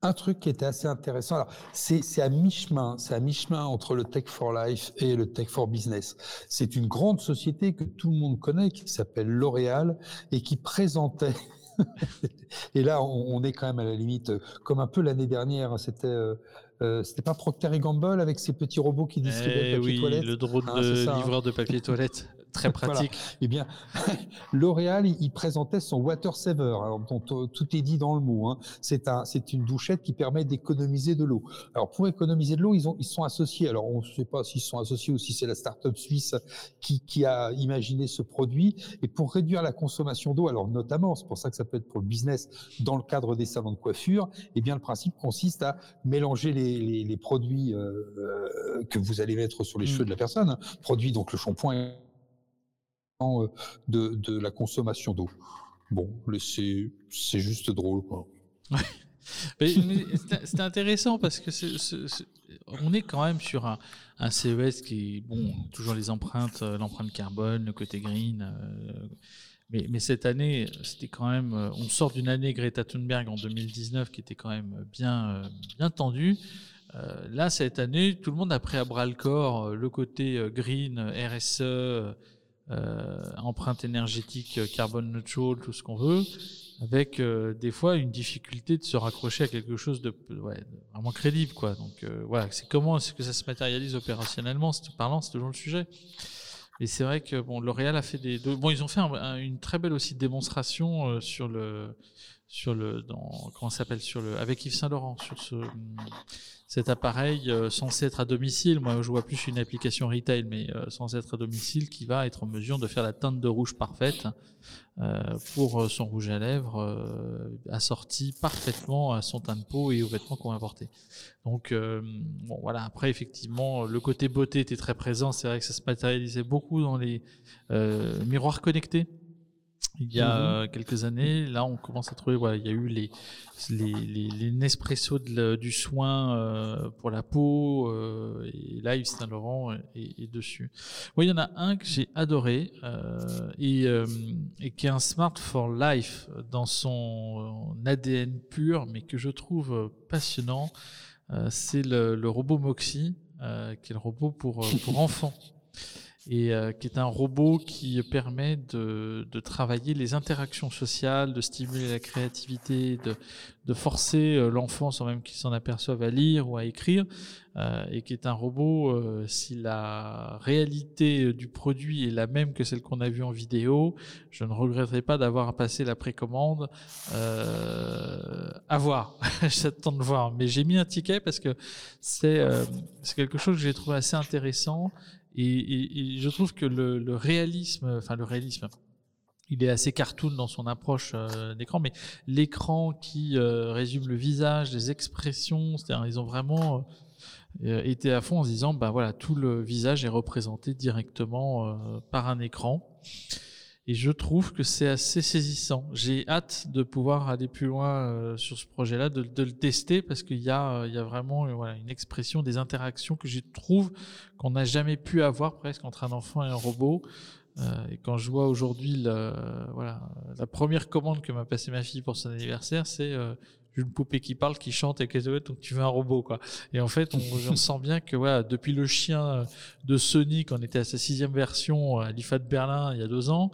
un truc qui était assez intéressant. Alors, c'est à mi-chemin, c'est à mi-chemin entre le Tech for Life et le Tech for Business. C'est une grande société que tout le monde connaît, qui s'appelle L'Oréal et qui présentait. *laughs* et là, on, est quand même à la limite, comme un peu l'année dernière. C'était euh, euh, c'était pas Procter et Gamble avec ses petits robots qui distribuaient eh le papier oui, Le drone hein, de hein. livreur de papier toilette. Très pratique. Eh bien, *laughs* L'Oréal, il, présentait son Water Saver, alors, dont tout est dit dans le mot. Hein. C'est un, c'est une douchette qui permet d'économiser de l'eau. Alors, pour économiser de l'eau, ils, ont, ils sont associés. Alors, on ne sait pas s'ils sont associés ou si c'est la start-up suisse qui, qui a imaginé ce produit. Et pour réduire la consommation d'eau, alors notamment, c'est pour ça que ça peut être pour le business, dans le cadre des salons de coiffure, eh bien, le principe consiste à mélanger les, les, les produits euh, euh, que vous allez mettre sur les mmh. cheveux de la personne, hein. produits donc le shampoing de, de la consommation d'eau. Bon, c'est juste drôle, *laughs* c'est intéressant parce que on est quand même sur un, CES qui est bon, toujours les empreintes, euh, l'empreinte carbone, le côté green. Euh, mais, mais, cette année, c'était quand même, on sort d'une année Greta Thunberg en 2019 qui était quand même bien, bien tendue. là, cette année, tout le monde a pris à bras le corps le côté green, RSE, empreinte énergétique, carbone neutral, tout ce qu'on veut avec euh, des fois une difficulté de se raccrocher à quelque chose de, vraiment crédible, quoi. Donc euh, voilà, c'est comment est-ce que ça se matérialise opérationnellement, parlant, c'est toujours le sujet. Et c'est vrai que bon, L'Oréal a fait des, bon, ils ont fait une très belle aussi démonstration euh, sur le, sur le, comment s'appelle, sur le, avec Yves Saint Laurent, sur ce, cet appareil euh, censé être à domicile. Moi, je vois plus une application retail, mais euh, censé être à domicile, qui va être en mesure de faire la teinte de rouge parfaite euh, pour son rouge à lèvres, assorti parfaitement à son teint de peau et aux vêtements qu'on va porter. Donc, voilà. Après, effectivement, le côté beauté était très présent. C'est vrai que ça se matérialisait beaucoup dans les miroirs connectés il y a mhm. quelques années. Là, on commence à trouver, voilà, il y a eu les, les, les, Nespresso du soin euh, pour la peau, euh, et là, Yves Saint Laurent est, dessus. Oui, il y en a un que j'ai adoré, euh, et, et, qui est un Smart for Life dans son ADN pur, mais que je trouve passionnant. c'est le, le, robot Moxie, qui est le robot pour, pour *laughs* enfants et euh, qui est un robot qui permet de, de, travailler les interactions sociales, de stimuler la créativité, de, de forcer euh, l'enfant sans même qu'il s'en aperçoive à lire ou à écrire, euh, et qui est un robot, euh, si la réalité du produit est la même que celle qu'on a vue en vidéo, je ne regretterai pas d'avoir passé la précommande. Euh, à voir, *laughs* j'attends de voir, mais j'ai mis un ticket parce que c'est quelque chose que j'ai trouvé assez intéressant et, je trouve que le, réalisme, enfin le réalisme, il est assez cartoon dans son approche euh, d'écran, mais l'écran qui euh, résume le visage, les expressions, c'est-à-dire ils ont vraiment euh, été à fond en se disant, bah voilà, tout le visage est représenté directement par un écran. Et je trouve que c'est assez saisissant. J'ai hâte de pouvoir aller plus loin euh, sur ce projet-là, de, le tester parce qu'il y a, euh, vraiment euh, une expression des interactions que je trouve qu'on n'a jamais pu avoir presque entre un enfant et un robot. Et quand je vois aujourd'hui la première commande que m'a passée ma fille pour son anniversaire, c'est une poupée qui parle, qui chante et qui donc tu veux un robot quoi. Et en fait, *laughs* on, sent bien que voilà, depuis le chien de Sony, quand on était à sa sixième version à l'IFA de Berlin il y a deux ans,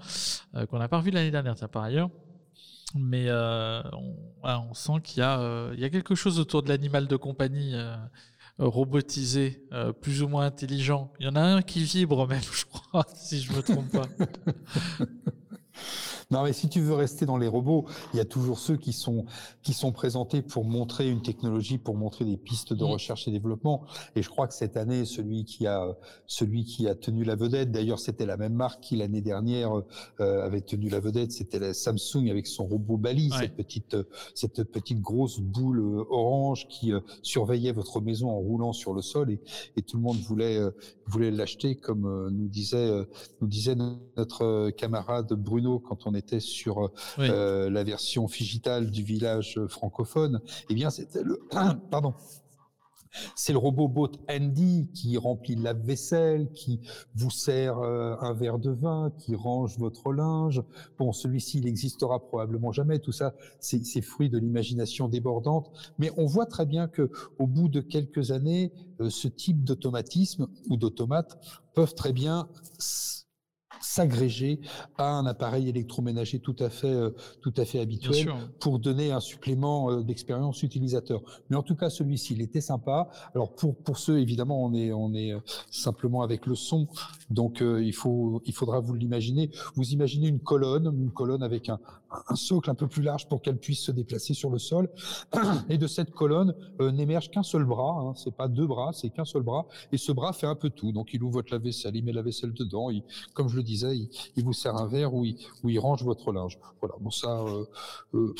euh, qu'on n'a pas revu l'année dernière, ça par ailleurs. Mais euh, on, on, sent qu'il y a, euh, y a quelque chose autour de l'animal de compagnie robotisé, plus ou moins intelligent. Il y en a un qui vibre même, *laughs* je crois, si je me trompe pas. *laughs* Non, mais si tu veux rester dans les robots, il y a toujours ceux qui sont qui sont présentés pour montrer une technologie, pour montrer des pistes de mm. recherche et développement. Et je crois que cette année, celui qui a celui qui a tenu la vedette, d'ailleurs, c'était la même marque qui l'année dernière euh, avait tenu la vedette, c'était la Samsung avec son robot Bali, cette petite cette petite grosse boule euh, orange qui euh, surveillait votre maison en roulant sur le sol et, et tout le monde voulait voulait l'acheter, comme nous disait nous disait notre camarade Bruno quand on est était sur euh, la version digitale du village francophone, eh bien c'était le *clears throat* pardon. C'est le robot Bot Andy qui remplit la vaisselle, qui vous sert euh, un verre de vin, qui range votre linge. Bon, celui-ci, il n'existera probablement jamais. Tout ça, c'est fruit de l'imagination débordante. Mais on voit très bien que, au bout de quelques années, euh, ce type d'automatisme ou d'automate peuvent très bien s'agréger à un appareil électroménager tout à fait, euh, tout à fait habituel pour donner un supplément euh, d'expérience utilisateur. Mais en tout cas, celui-ci, il était sympa. Alors pour pour ceux, évidemment, on est on est euh, simplement avec le son, donc il faut il faudra vous l'imaginer. Vous imaginez une colonne, une colonne avec un, un socle un peu plus large pour qu'elle puisse se déplacer sur le sol. Et de cette colonne n'émerge qu'un seul bras. Hein. C'est pas deux bras, c'est qu'un seul bras. Et ce bras fait un peu tout. Donc il ouvre votre lave-vaisselle, il met la vaisselle dedans. Il, comme je le dis disait, il, vous sert un verre où il, il range votre linge. Voilà. Bon, ça, euh, euh,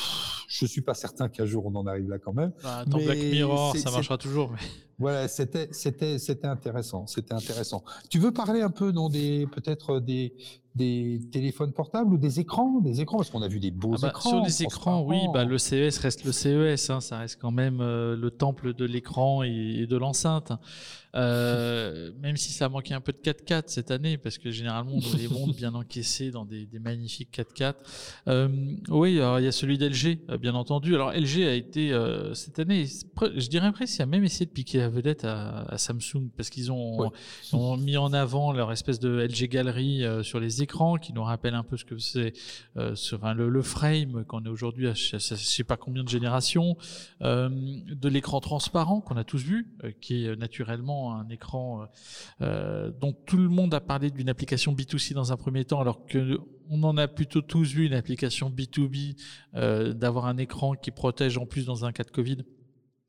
je suis pas certain qu'un jour on en arrive là quand même. Bah, Black Mirror, ça marchera toujours. Mais... Voilà, c'était, c'était, c'était intéressant. C'était intéressant. Tu veux parler un peu, non, des, peut-être des, des téléphones portables ou des écrans, des écrans? Parce qu'on a vu des beaux ah bah, écrans. Sur les écrans, oui, bah, le CES reste le CES, hein, ça reste quand même euh, le temple de l'écran et, de l'enceinte. Euh, même si ça a manqué un peu de 4K cette année, parce que généralement on les montre bien encaissés dans des, magnifiques 4K. Euh, oui, alors il y a celui d'LG, bien entendu. Alors LG a été cette année, je dirais presque, il a même essayé de piquer la vedette à, Samsung, parce qu'ils ont, ont, mis en avant leur espèce de LG Gallery sur les écran qui nous rappelle un peu ce que c'est euh, le, frame qu'on est aujourd'hui à je sais pas combien de générations, euh, de l'écran transparent qu'on a tous vu, euh, qui est naturellement un écran dont tout le monde a parlé d'une application B2C dans un premier temps, alors que on en a plutôt tous vu une application B2B d'avoir un écran qui protège en plus dans un cas de Covid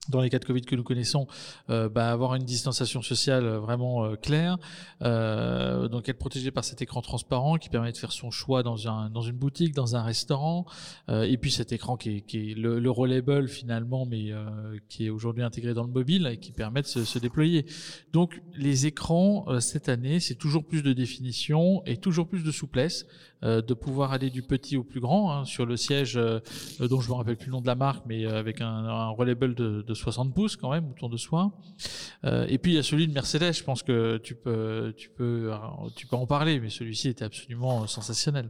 dans les cas de Covid que nous connaissons, euh, bah, avoir une distanciation sociale vraiment euh, claire, euh, donc être protégé par cet écran transparent qui permet de faire son choix dans, un, dans une boutique, dans un restaurant, et puis cet écran qui est, le, le finalement, mais qui est aujourd'hui intégré dans le mobile et qui permet de se, déployer. Donc les écrans cette année, c'est toujours plus de définition et toujours plus de souplesse. De pouvoir aller du petit au plus grand hein, sur le siège dont je me rappelle plus le nom de la marque, mais avec un, un de, 60 pouces quand même autour de soi. et puis il y a celui de Mercedes. Je pense que tu peux, tu peux, tu peux en parler, mais celui-ci était absolument sensationnel.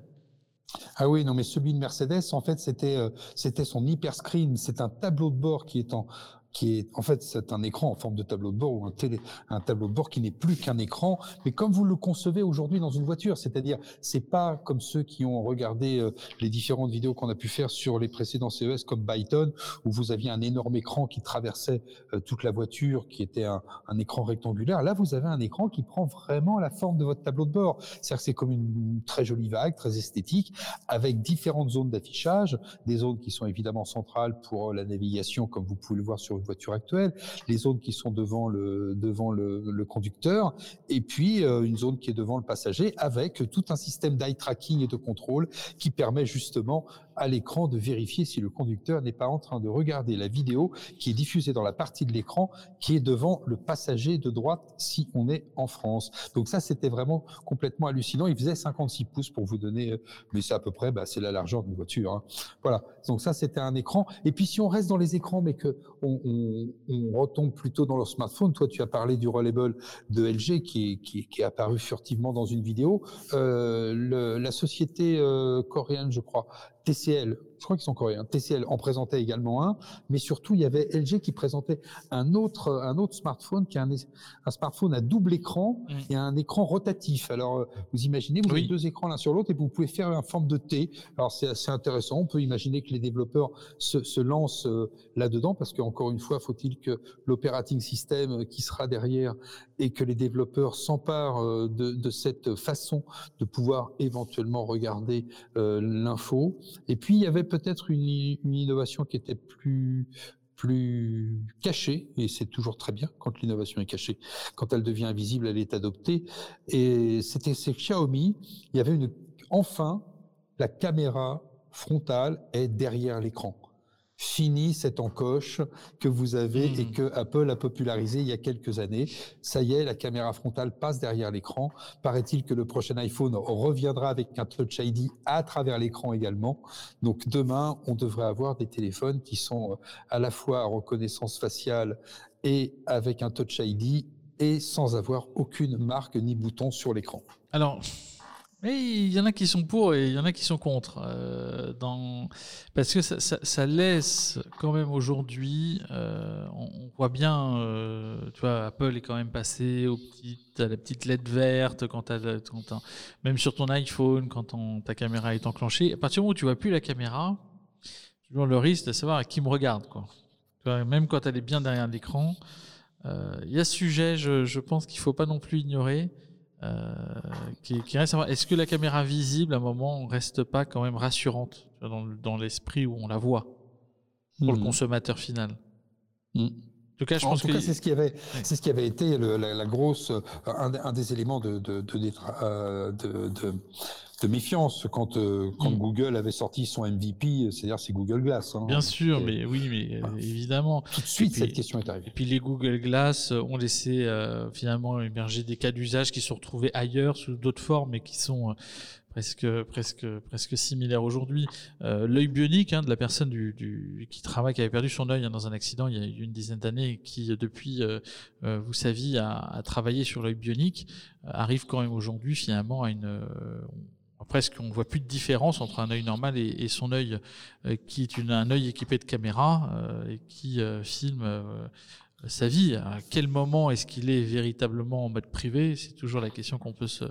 Ah oui, non, mais celui de Mercedes, en fait, c'était c'était son hyper screen. C'est un tableau de bord qui est en qui est en fait c'est un écran en forme de tableau de bord ou un, télé, un tableau de bord qui n'est plus qu'un écran, mais comme vous le concevez aujourd'hui dans une voiture, c'est-à-dire c'est pas comme ceux qui ont regardé euh, les différentes vidéos qu'on a pu faire sur les précédents CES comme Byton où vous aviez un énorme écran qui traversait euh, toute la voiture, qui était un, un, écran rectangulaire. Là, vous avez un écran qui prend vraiment la forme de votre tableau de bord, c'est-à-dire que c'est comme une, très jolie vague, très esthétique, avec différentes zones d'affichage, des zones qui sont évidemment centrales pour euh, la navigation, comme vous pouvez le voir sur voiture actuelle, les zones qui sont devant le, devant le, conducteur, et puis euh, une zone qui est devant le passager, avec tout un système d'eye tracking et de contrôle qui permet justement à l'écran de vérifier si le conducteur n'est pas en train de regarder la vidéo qui est diffusée dans la partie de l'écran qui est devant le passager de droite si on est en France. Donc ça, c'était vraiment complètement hallucinant. Il faisait 56 pouces pour vous donner, euh, mais c'est à peu près, bah, c'est la largeur d'une voiture. Hein. Voilà. Donc ça, c'était un écran. Et puis si on reste dans les écrans, mais que on, retombe plutôt dans le smartphone, toi, tu as parlé du Rollable de LG qui est, qui, apparu furtivement dans une vidéo. Euh, la société euh, coréenne, je crois, TCL, je crois qu'ils sont coréens, TCL en présentait également un, mais surtout il y avait LG qui présentait un autre, un autre smartphone qui est un, un smartphone à double écran mmh. et un écran rotatif. Alors euh, vous imaginez, vous avez deux écrans l'un sur l'autre et vous pouvez faire une forme de T. Alors c'est assez intéressant. On peut imaginer que les développeurs se, se lancent euh, là-dedans parce qu'encore une fois, faut-il que l'operating system qui sera derrière et que les développeurs s'emparent de, de, cette façon de pouvoir éventuellement regarder euh, l'info. Et puis, il y avait peut-être une, innovation qui était plus plus cachée, et c'est toujours très bien quand l'innovation est cachée. Quand elle devient invisible, elle est adoptée. Et c'était Xiaomi. Il y avait une, enfin, la caméra frontale est derrière l'écran fini cette encoche que vous avez et hmm. que Apple a popularisé il y a quelques années. Ça y est, la caméra frontale passe derrière l'écran. Paraît-il que le prochain iPhone reviendra avec un Touch ID à travers l'écran également. Donc demain, on devrait avoir des téléphones qui sont euh, à la fois à reconnaissance faciale et avec un Touch ID et sans avoir aucune marque ni bouton sur l'écran. Alors, mais il y en a qui sont pour et il y en a qui sont contre. Euh. Parce que ça, laisse quand même aujourd'hui, euh, on, voit bien, euh, tu vois, Apple est quand même passé au petit, à la petite LED verte quand, même sur ton iPhone, quand ta caméra est enclenchée. À partir du moment où tu vois plus la caméra, as le risque de savoir à qui me regarde. Quoi. Même quand elle est bien derrière l'écran, il y a ce sujet, je, je pense qu'il faut pas non plus ignorer. Euh, qui, qui, reste Est-ce que la caméra visible, à un moment, reste pas quand même rassurante dans, dans l'esprit où on la voit pour mmh. le consommateur final? Mmh. En tout cas, je pense que c'est ce qui avait, c'est ce qui avait été le, la, la, grosse, un, un, des éléments de, de, de, de, euh, de méfiance quand, euh, quand mm. Google avait sorti son MVP, c'est-à-dire c'est Google Glass. Hein. Bien sûr, mais oui, mais euh, évidemment. Tout de suite, puis, cette question est arrivée. Et puis les Google Glass ont laissé euh, finalement émerger des cas d'usage qui sont retrouvés ailleurs sous d'autres formes et qui sont presque presque presque similaire aujourd'hui. Euh, l'œil bionique hein, de la personne du, du, qui travaille, qui avait perdu son œil hein, dans un accident il y a une dizaine d'années, qui depuis euh, euh, vous saviez a, a travaillé sur l'œil bionique, arrive quand même aujourd'hui finalement à une presque on voit plus de différence entre un œil normal et, son œil qui est un œil équipé de caméra et qui filme sa vie? À quel moment est-ce qu'il est véritablement en mode privé? C'est toujours la question qu'on peut se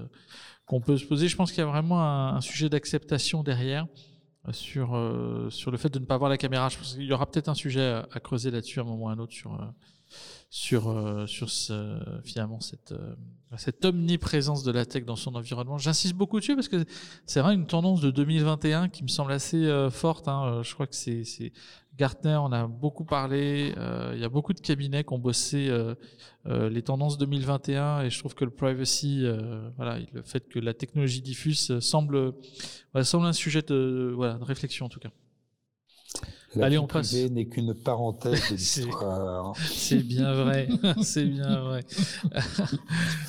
qu'on peut se poser. Je pense qu'il y a vraiment un, sujet d'acceptation derrière euh, sur euh, sur le fait de ne pas voir la caméra. Je pense qu'il y aura peut-être un sujet à, creuser là-dessus à un moment ou à un autre sur euh, sur sur ce, finalement cette cette omniprésence de la tech dans son environnement. J'insiste beaucoup dessus parce que c'est vraiment une tendance de 2021 qui me semble assez forte. Hein. Je crois que c'est Gartner, on a beaucoup parlé. Euh, il y a beaucoup de cabinets qui ont bossé euh, euh, les tendances 2021 et je trouve que le privacy, voilà, le fait que la technologie diffuse semble, semble un sujet de, voilà, de réflexion en tout cas. La Allez, on passe. n'est qu'une parenthèse de *laughs* l'histoire. *laughs* c'est bien vrai, *laughs* c'est bien vrai.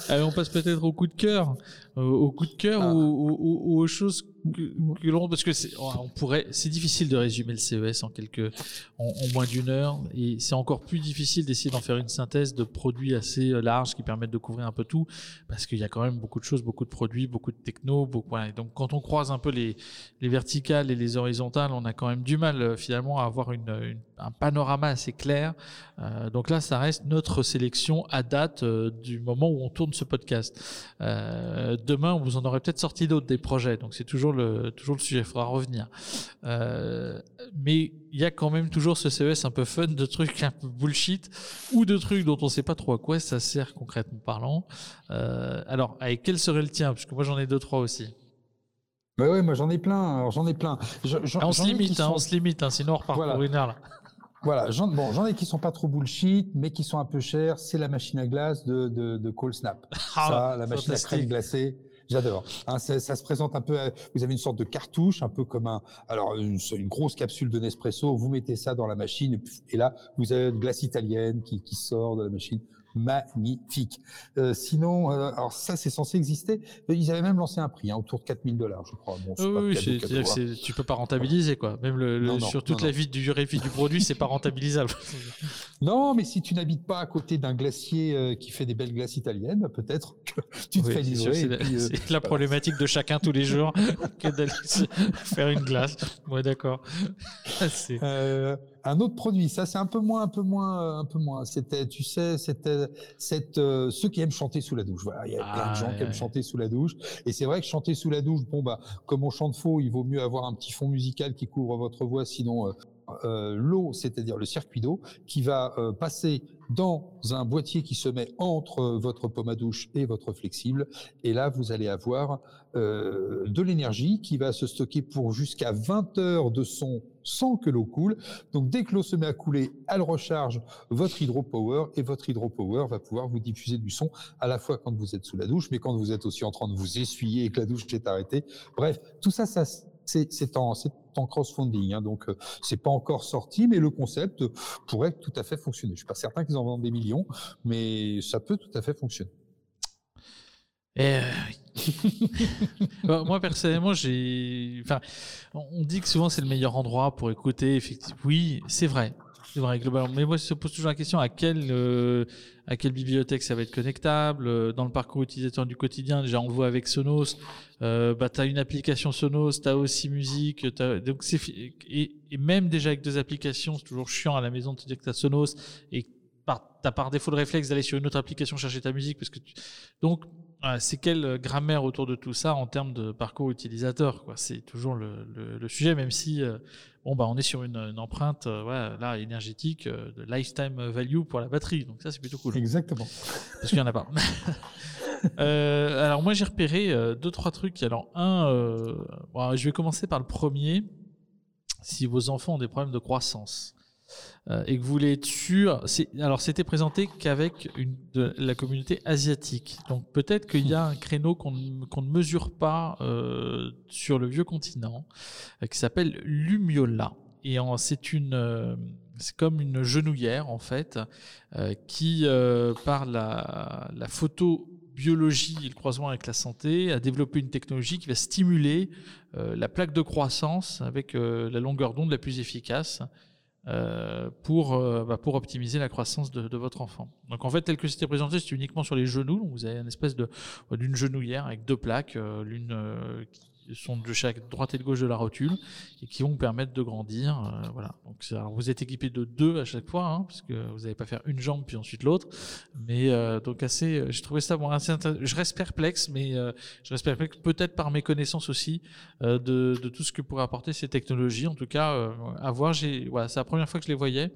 Allez, on passe peut-être au coup de cœur, au coup de cœur ah. ou aux choses que, l'on parce que c'est, on pourrait, c'est difficile de résumer le CES en quelques, en, moins d'une heure, et c'est encore plus difficile d'essayer d'en faire une synthèse de produits assez euh, larges qui permettent de couvrir un peu tout, parce qu'il y a quand même beaucoup de choses, beaucoup de produits, beaucoup de techno, beaucoup. Voilà. donc quand on croise un peu les, les verticales et les horizontales, on a quand même du mal euh, finalement à avoir une, une un panorama assez clair. Euh, donc là, ça reste notre sélection à date euh, du moment où on tourne ce podcast. Euh, demain, vous en aurez peut-être sorti d'autres des projets, donc c'est toujours le toujours le sujet. Il faudra revenir. Euh, mais il y a quand même toujours ce CES un peu fun de trucs un peu bullshit ou de trucs dont on sait pas trop à quoi ça sert concrètement parlant. Euh, alors, avec quel serait le tien? Parce que moi, j'en ai deux trois aussi. Bah ouais, moi j'en ai plein, j'en ai plein. on, se limite, hein, on se limite, hein, sinon on repart pour une heure là. Voilà, j'en bon, j'en ai qui sont pas trop bullshit, mais qui sont un peu chers. C'est la machine à glace de, de, de Cold Snap. Ah, ça, la machine à crème glacée. J'adore. Hein, ça, ça, se présente un peu. Vous avez une sorte de cartouche, un peu comme un, alors une, une, grosse capsule de Nespresso. Vous mettez ça dans la machine et là vous avez une glace italienne qui, qui sort de la machine magnifique. Euh, sinon, euh, alors ça, c'est censé exister. Ils avaient même lancé un prix, hein, autour de 4000 dollars, je crois. Bon, oui, oui tu peux pas rentabiliser, quoi. Même le, sur toute la vie du durée du produit, c'est pas rentabilisable. *laughs* non, mais si tu n'habites pas à côté d'un glacier euh, qui fait des belles glaces italiennes, peut-être que *laughs* tu te fais livrer. C'est la, la, problématique de chacun tous les jours *laughs* que d'aller faire une glace. Ouais, d'accord. Un autre produit, ça c'est un peu moins, un peu moins, euh, un peu moins. C'était, tu sais, c'était cette, euh, ceux qui aiment chanter sous la douche. Voilà, il y a plein de ah, gens qui aiment chanter sous la douche. Et c'est vrai que chanter sous la douche, bon bah, comme on chante faux, il vaut mieux avoir un petit fond musical qui couvre votre voix, sinon euh, euh, l'eau, c'est-à-dire le circuit d'eau, qui va euh, passer dans un boîtier qui se met entre votre pomme à douche et votre flexible. Et là, vous allez avoir euh, de l'énergie qui va se stocker pour jusqu'à 20 heures de son sans que l'eau coule. Donc, dès que l'eau se met à couler, elle recharge votre hydropower et votre hydropower va pouvoir vous diffuser du son à la fois quand vous êtes sous la douche, mais quand vous êtes aussi en train de vous essuyer et que la douche est arrêtée. Bref, tout ça, ça c'est en, en crowdfunding, hein, donc euh, c'est pas encore sorti, mais le concept pourrait tout à fait fonctionner. Je suis pas certain qu'ils en vendent des millions, mais ça peut tout à fait fonctionner. Euh, *laughs* moi personnellement, j'ai, enfin, on dit que souvent c'est le meilleur endroit pour écouter. Effectivement, oui, c'est vrai, c'est vrai globalement. Mais moi, je se pose toujours la question à quelle euh, à quelle bibliothèque ça va être connectable euh, dans le parcours utilisateur du quotidien. Déjà, on le voit avec Sonos. Euh, bah, t'as une application Sonos, t'as aussi musique. As, donc c'est et, et, même déjà avec deux applications, c'est toujours chiant à la maison de te dire que t'as Sonos et par, t'as par défaut le réflexe d'aller sur une autre application chercher ta musique parce que tu... donc c'est quelle grammaire autour de tout ça en termes de parcours utilisateur quoi C'est toujours le, le, le, sujet, même si euh, bon bah on est sur une, une empreinte euh, ouais, là énergétique euh, de lifetime value pour la batterie, donc ça c'est plutôt cool. Exactement. Parce qu'il y en a pas. *laughs* alors moi j'ai repéré deux trois trucs. Alors un, bon, je vais commencer par le premier. Si vos enfants ont des problèmes de croissance, euh, et que vous voulez être sûr. Alors, c'était présenté qu'avec la communauté asiatique. Donc, peut-être qu'il y a un créneau qu'on ne mesure pas euh, sur le vieux continent, euh, qui s'appelle l'Umiola. Et c'est une, c'est comme une genouillère en fait, qui par la, la photo biologie et le croisement avec la santé a développé une technologie qui va stimuler la plaque de croissance avec la longueur d'onde la plus efficace euh, pour, euh, bah, pour optimiser la croissance de, votre enfant. Donc en fait, tel que c'était présenté, c'est uniquement sur les genoux. Vous avez une espèce d'une genouillère avec deux plaques, euh, l'une sont de chaque droite et de gauche de la rotule et qui vont vous permettre de grandir. Euh, voilà. Donc vous êtes équipé de deux à chaque fois, hein, parce que vous n'allez pas faire une jambe puis ensuite l'autre. Mais euh, donc assez, euh, j'ai trouvé ça bon, assez. Je reste perplexe, mais je reste perplexe peut-être par mes connaissances aussi de, de, tout ce que pourraient apporter ces technologies. En tout cas, à voir. J'ai, voilà, c'est la première fois que je les voyais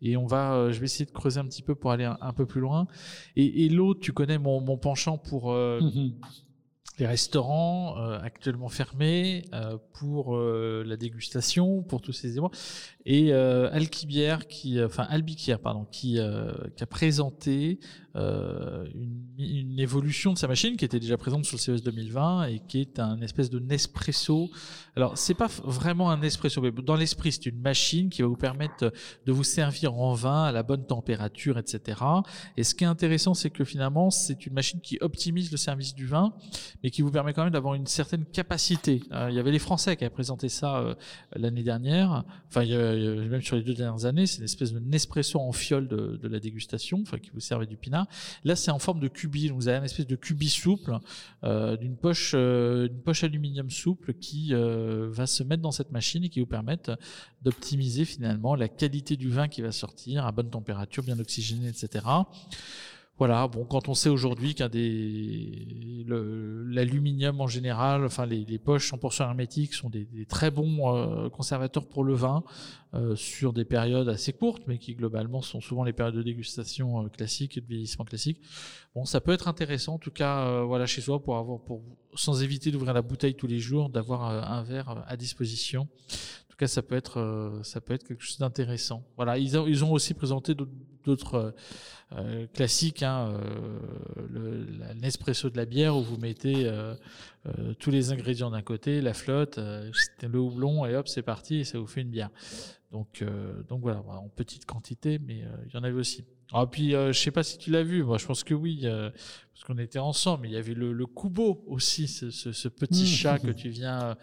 et on va, je vais essayer de creuser un petit peu pour aller un, peu plus loin. Et, et l'autre, tu connais mon, mon penchant pour mm-hmm les restaurants euh, actuellement fermés euh, pour euh, la dégustation, pour tous ces éléments. Et Alquibière, qui, enfin Albiquière, pardon, qui, a présenté une, une, évolution de sa machine qui était déjà présente sur le CES 2020 et qui est un espèce de Nespresso. Alors c'est pas vraiment un Nespresso, mais dans l'esprit c'est une machine qui va vous permettre de vous servir en vin à la bonne température, etc. Et ce qui est intéressant, c'est que finalement c'est une machine qui optimise le service du vin mais qui vous permet quand même d'avoir une certaine capacité. Euh, il y avait les Français qui avaient présenté ça euh, l'année dernière, enfin même sur les deux dernières années, c'est une espèce de Nespresso en fiole de, la dégustation, enfin qui vous servait du pinard. Là c'est en forme de cubi, donc vous avez une espèce de cubi souple, euh, d'une poche, une poche aluminium souple qui va se mettre dans cette machine et qui vous permettre d'optimiser finalement la qualité du vin qui va sortir à bonne température, bien oxygéné, etc. Voilà, bon, quand on sait aujourd'hui qu'un des l'aluminium en général, enfin les, poches 100% hermétiques sont des, très bons euh, conservateurs pour le vin euh, sur des périodes assez courtes, mais qui globalement sont souvent les périodes de dégustation euh, classiques et de vieillissement classique. Bon, ça peut être intéressant, en tout cas, voilà, chez soi, pour avoir, pour sans éviter d'ouvrir la bouteille tous les jours, d'avoir un verre à disposition. En tout cas, ça peut être, ça peut être quelque chose d'intéressant. Voilà, ils ont, ils ont aussi présenté d'autres euh, classique, hein, euh, le, Nespresso de la bière où vous mettez euh, tous les ingrédients d'un côté, la flotte, le houblon et hop c'est parti et ça vous fait une bière. Donc, donc voilà, en petite quantité, mais il y en avait aussi. Ah, puis, je sais pas si tu l'as vu, moi je pense que oui, parce qu'on était ensemble, mais il y avait le, le Kubo aussi, ce, ce, petit mmh. chat que tu viens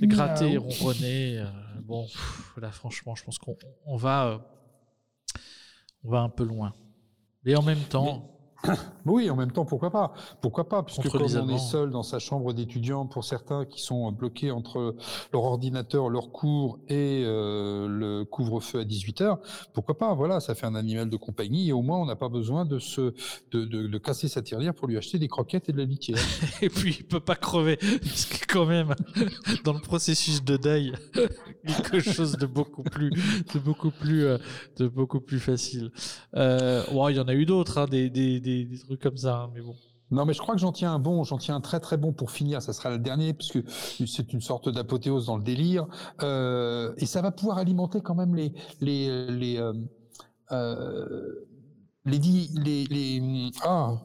gratter, ronronner. bon, là franchement, je pense qu'on on va, on va un peu loin. Mais en même temps, *coughs* Oui, en même temps, pourquoi pas? Pourquoi pas? Puisque comme on est seul dans sa chambre d'étudiant, pour certains qui sont bloqués entre leur ordinateur, leur cours et euh, le couvre-feu à 18 heures, pourquoi pas? Voilà, ça fait un animal de compagnie et au moins on n'a pas besoin de se de, de, de, casser sa tirelire pour lui acheter des croquettes et de la litière. *laughs* et puis il peut pas crever, parce que quand même *laughs* dans le processus de deuil, quelque chose de beaucoup plus de beaucoup plus euh, de beaucoup plus facile. Euh, il y en a eu d'autres, hein, des, des des, trucs comme ça, hein, mais bon. Non, mais je crois que j'en tiens un bon, j'en tiens un très très bon pour finir. Ça sera le dernier puisque c'est une sorte d'apothéose dans le délire euh, et ça va pouvoir alimenter quand même les les les euh les, les, les, ah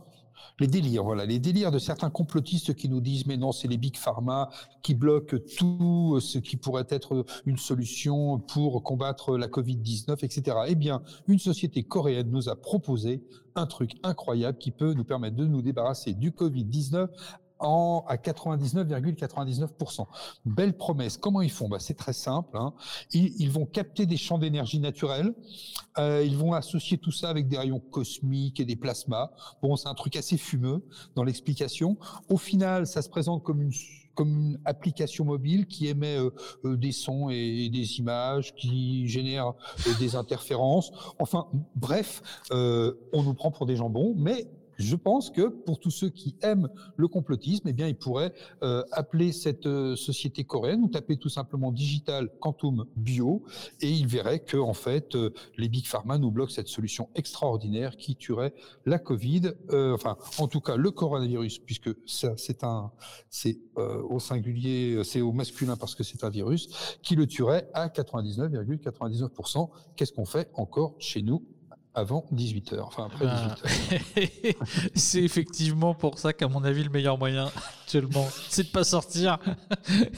les délires, voilà, les délires de certains complotistes qui nous disent mais non, c'est les big pharma qui bloquent tout ce qui pourrait être une solution pour combattre la Covid-19, etc. Eh bien, une société coréenne nous a proposé un truc incroyable qui peut nous permettre de nous débarrasser du Covid-19 en, à 99,99%. Belle promesse. Comment ils font? Bah, C'est très simple. Hein. Ils, vont capter des champs d'énergie naturels. Euh, ils vont associer tout ça avec des rayons cosmiques et des plasmas. Bon, c'est un truc assez fumeux dans l'explication. Au final, ça se présente comme une application mobile qui émet euh, euh des sons et, des images, qui génère des interférences. Enfin, bref, on nous prend pour des jambons, mais je pense que pour tous ceux qui aiment le complotisme, eh bien, ils pourraient euh, appeler cette euh, société coréenne ou taper tout simplement Digital Quantum Bio et ils verraient que en fait euh, les big pharma nous bloquent cette solution extraordinaire qui tuerait la Covid, enfin en tout cas le coronavirus puisque c'est un c'est au singulier, c'est au masculin parce que c'est un virus qui le tuerait à 99,99%. Qu'est-ce qu'on fait encore chez nous? Avant 18h, enfin après 18h. *laughs* c'est effectivement pour ça qu'à mon avis, le meilleur moyen *laughs* c'est de pas sortir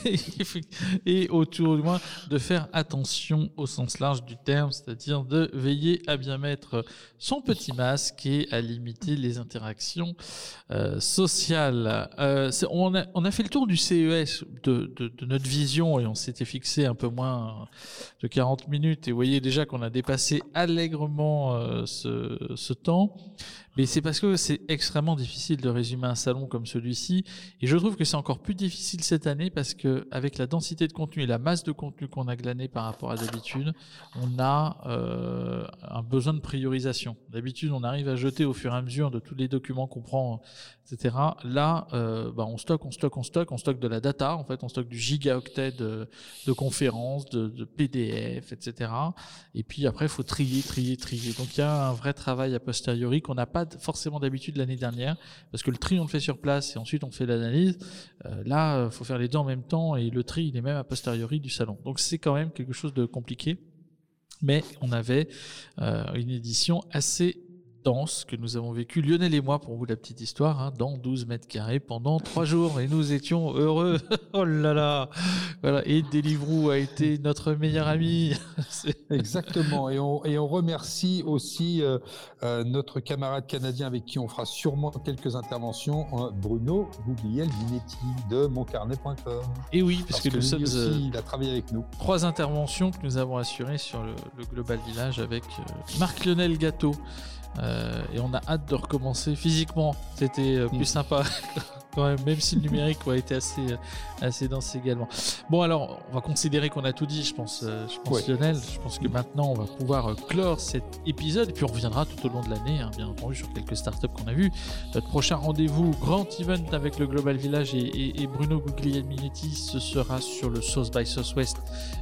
*laughs* et, autour du moins de faire attention au sens large du terme, c'est-à-dire de veiller à bien mettre son petit masque et à limiter les interactions euh, sociales. Euh, on, a, fait le tour du CES de, notre vision et on s'était fixé un peu moins de 40 minutes et vous voyez déjà qu'on a dépassé allègrement euh, ce temps. Mais c'est parce que c'est extrêmement difficile de résumer un salon comme celui-ci. Et je trouve que c'est encore plus difficile cette année parce que avec la densité de contenu et la masse de contenu qu'on a glané par rapport à d'habitude, on a euh, un besoin de priorisation. D'habitude, on arrive à jeter au fur et à mesure de tous les documents qu'on prend, etc. Là, euh, bah, on stocke, on stocke, on stocke, on stocke de la data. En fait, on stocke du gigaoctet de, conférences, de, de PDF, etc. Et puis après, il faut trier, trier, trier. Donc il y a un vrai travail a posteriori qu'on n'a pas forcément d'habitude l'année dernière, parce que le tri on le fait sur place et ensuite on fait l'analyse. Euh, là, il euh, faut faire les deux en même temps et le tri il est même a posteriori du salon. Donc c'est quand même quelque chose de compliqué. Mais on avait euh, une édition assez dense que nous avons vécu, Lionel et moi, pour vous la petite histoire, hein, dans 12 mètres carrés pendant trois jours. Et nous étions heureux. *laughs* oh là là Voilà. Et Deliveroo a été notre meilleur ami. *laughs* Exactement. Et on, et on remercie aussi euh, euh, notre camarade canadien avec qui on fera sûrement quelques interventions, hein, Bruno Gugliel Vinetti de moncarnet.com. Et oui, parce, que, nous sommes. Aussi, euh, il a travaillé avec nous. Trois interventions que nous avent assurées sur le, le Global Village avec Marc Lionel Gâteau. Euh, et on a hâte de recommencer physiquement. C'était euh, plus sympa *laughs* même, si le numérique a été assez, assez dense également. Bon, alors, on va considérer qu'on a tout dit, je pense, euh, je pense Lionel. Je pense que maintenant, on va pouvoir euh, clore cet épisode et puis on reviendra tout au long de l'année, hein, bien entendu, sur quelques startups qu'on a vues. Notre prochain rendez-vous, grand event avec le Global Village et, Bruno Guglielminetti, ce sera sur le South by Southwest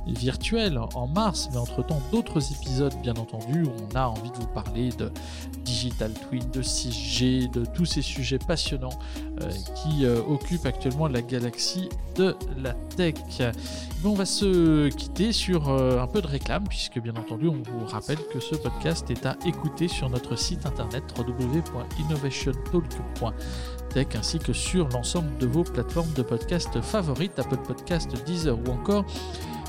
virtuel en mars, mais entre-temps, d'autres épisodes, bien entendu, où on a envie de vous parler de digital twin, de 6G, de tous ces sujets passionnants euh, qui euh, occupe actuellement la galaxie de la tech. on va se quitter sur euh, un peu de réclame, puisque bien entendu, on vous rappelle que ce podcast est à écouter sur notre site internet www.innovationtalk.tech ainsi que sur l'ensemble de vos plateformes de podcast favorites, Apple Podcast, Deezer ou encore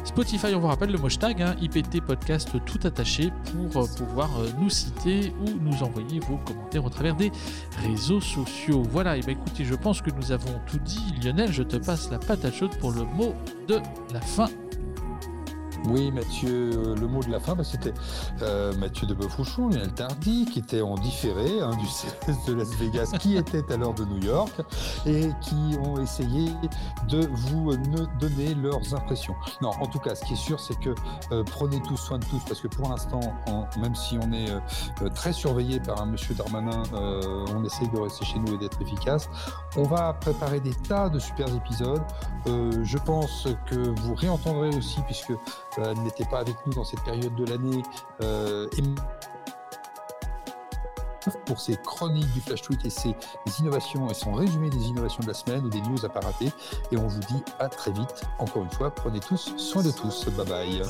Spotify, on vous rappelle le hashtag hein, IPT Podcast tout attaché pour euh, pouvoir euh, nous citer ou nous envoyer vos commentaires au travers des réseaux sociaux. Voilà, et bien écoutez, je pense que nous avons tout dit. Lionel, je te passe la patate chaude pour le mot de la fin oui, Mathieu, euh, le mot de la fin, bah, c'était euh, Mathieu de Beaufouchon, Lionel Tardy, qui était en différé hein, du CES de Las Vegas, qui *laughs* était à l'heure de New York, et qui ont essayé de vous donner leurs impressions. Non, en tout cas, ce qui est sûr, c'est que euh, prenez tous soin de tous, parce que pour l'instant, même si on est très surveillé par un monsieur Darmanin, on essaye de rester chez nous et d'être efficace. On va préparer des tas de super épisodes. je pense que vous réentendrez aussi, puisque euh, n'était pas avec nous dans cette période de l'année. Euh, pour ses chroniques du Flash Tweet et ses innovations et son résumé des innovations de la semaine ou des news à pas. Et on vous dit à très vite. Encore une fois, prenez tous soin de tous. Bye bye.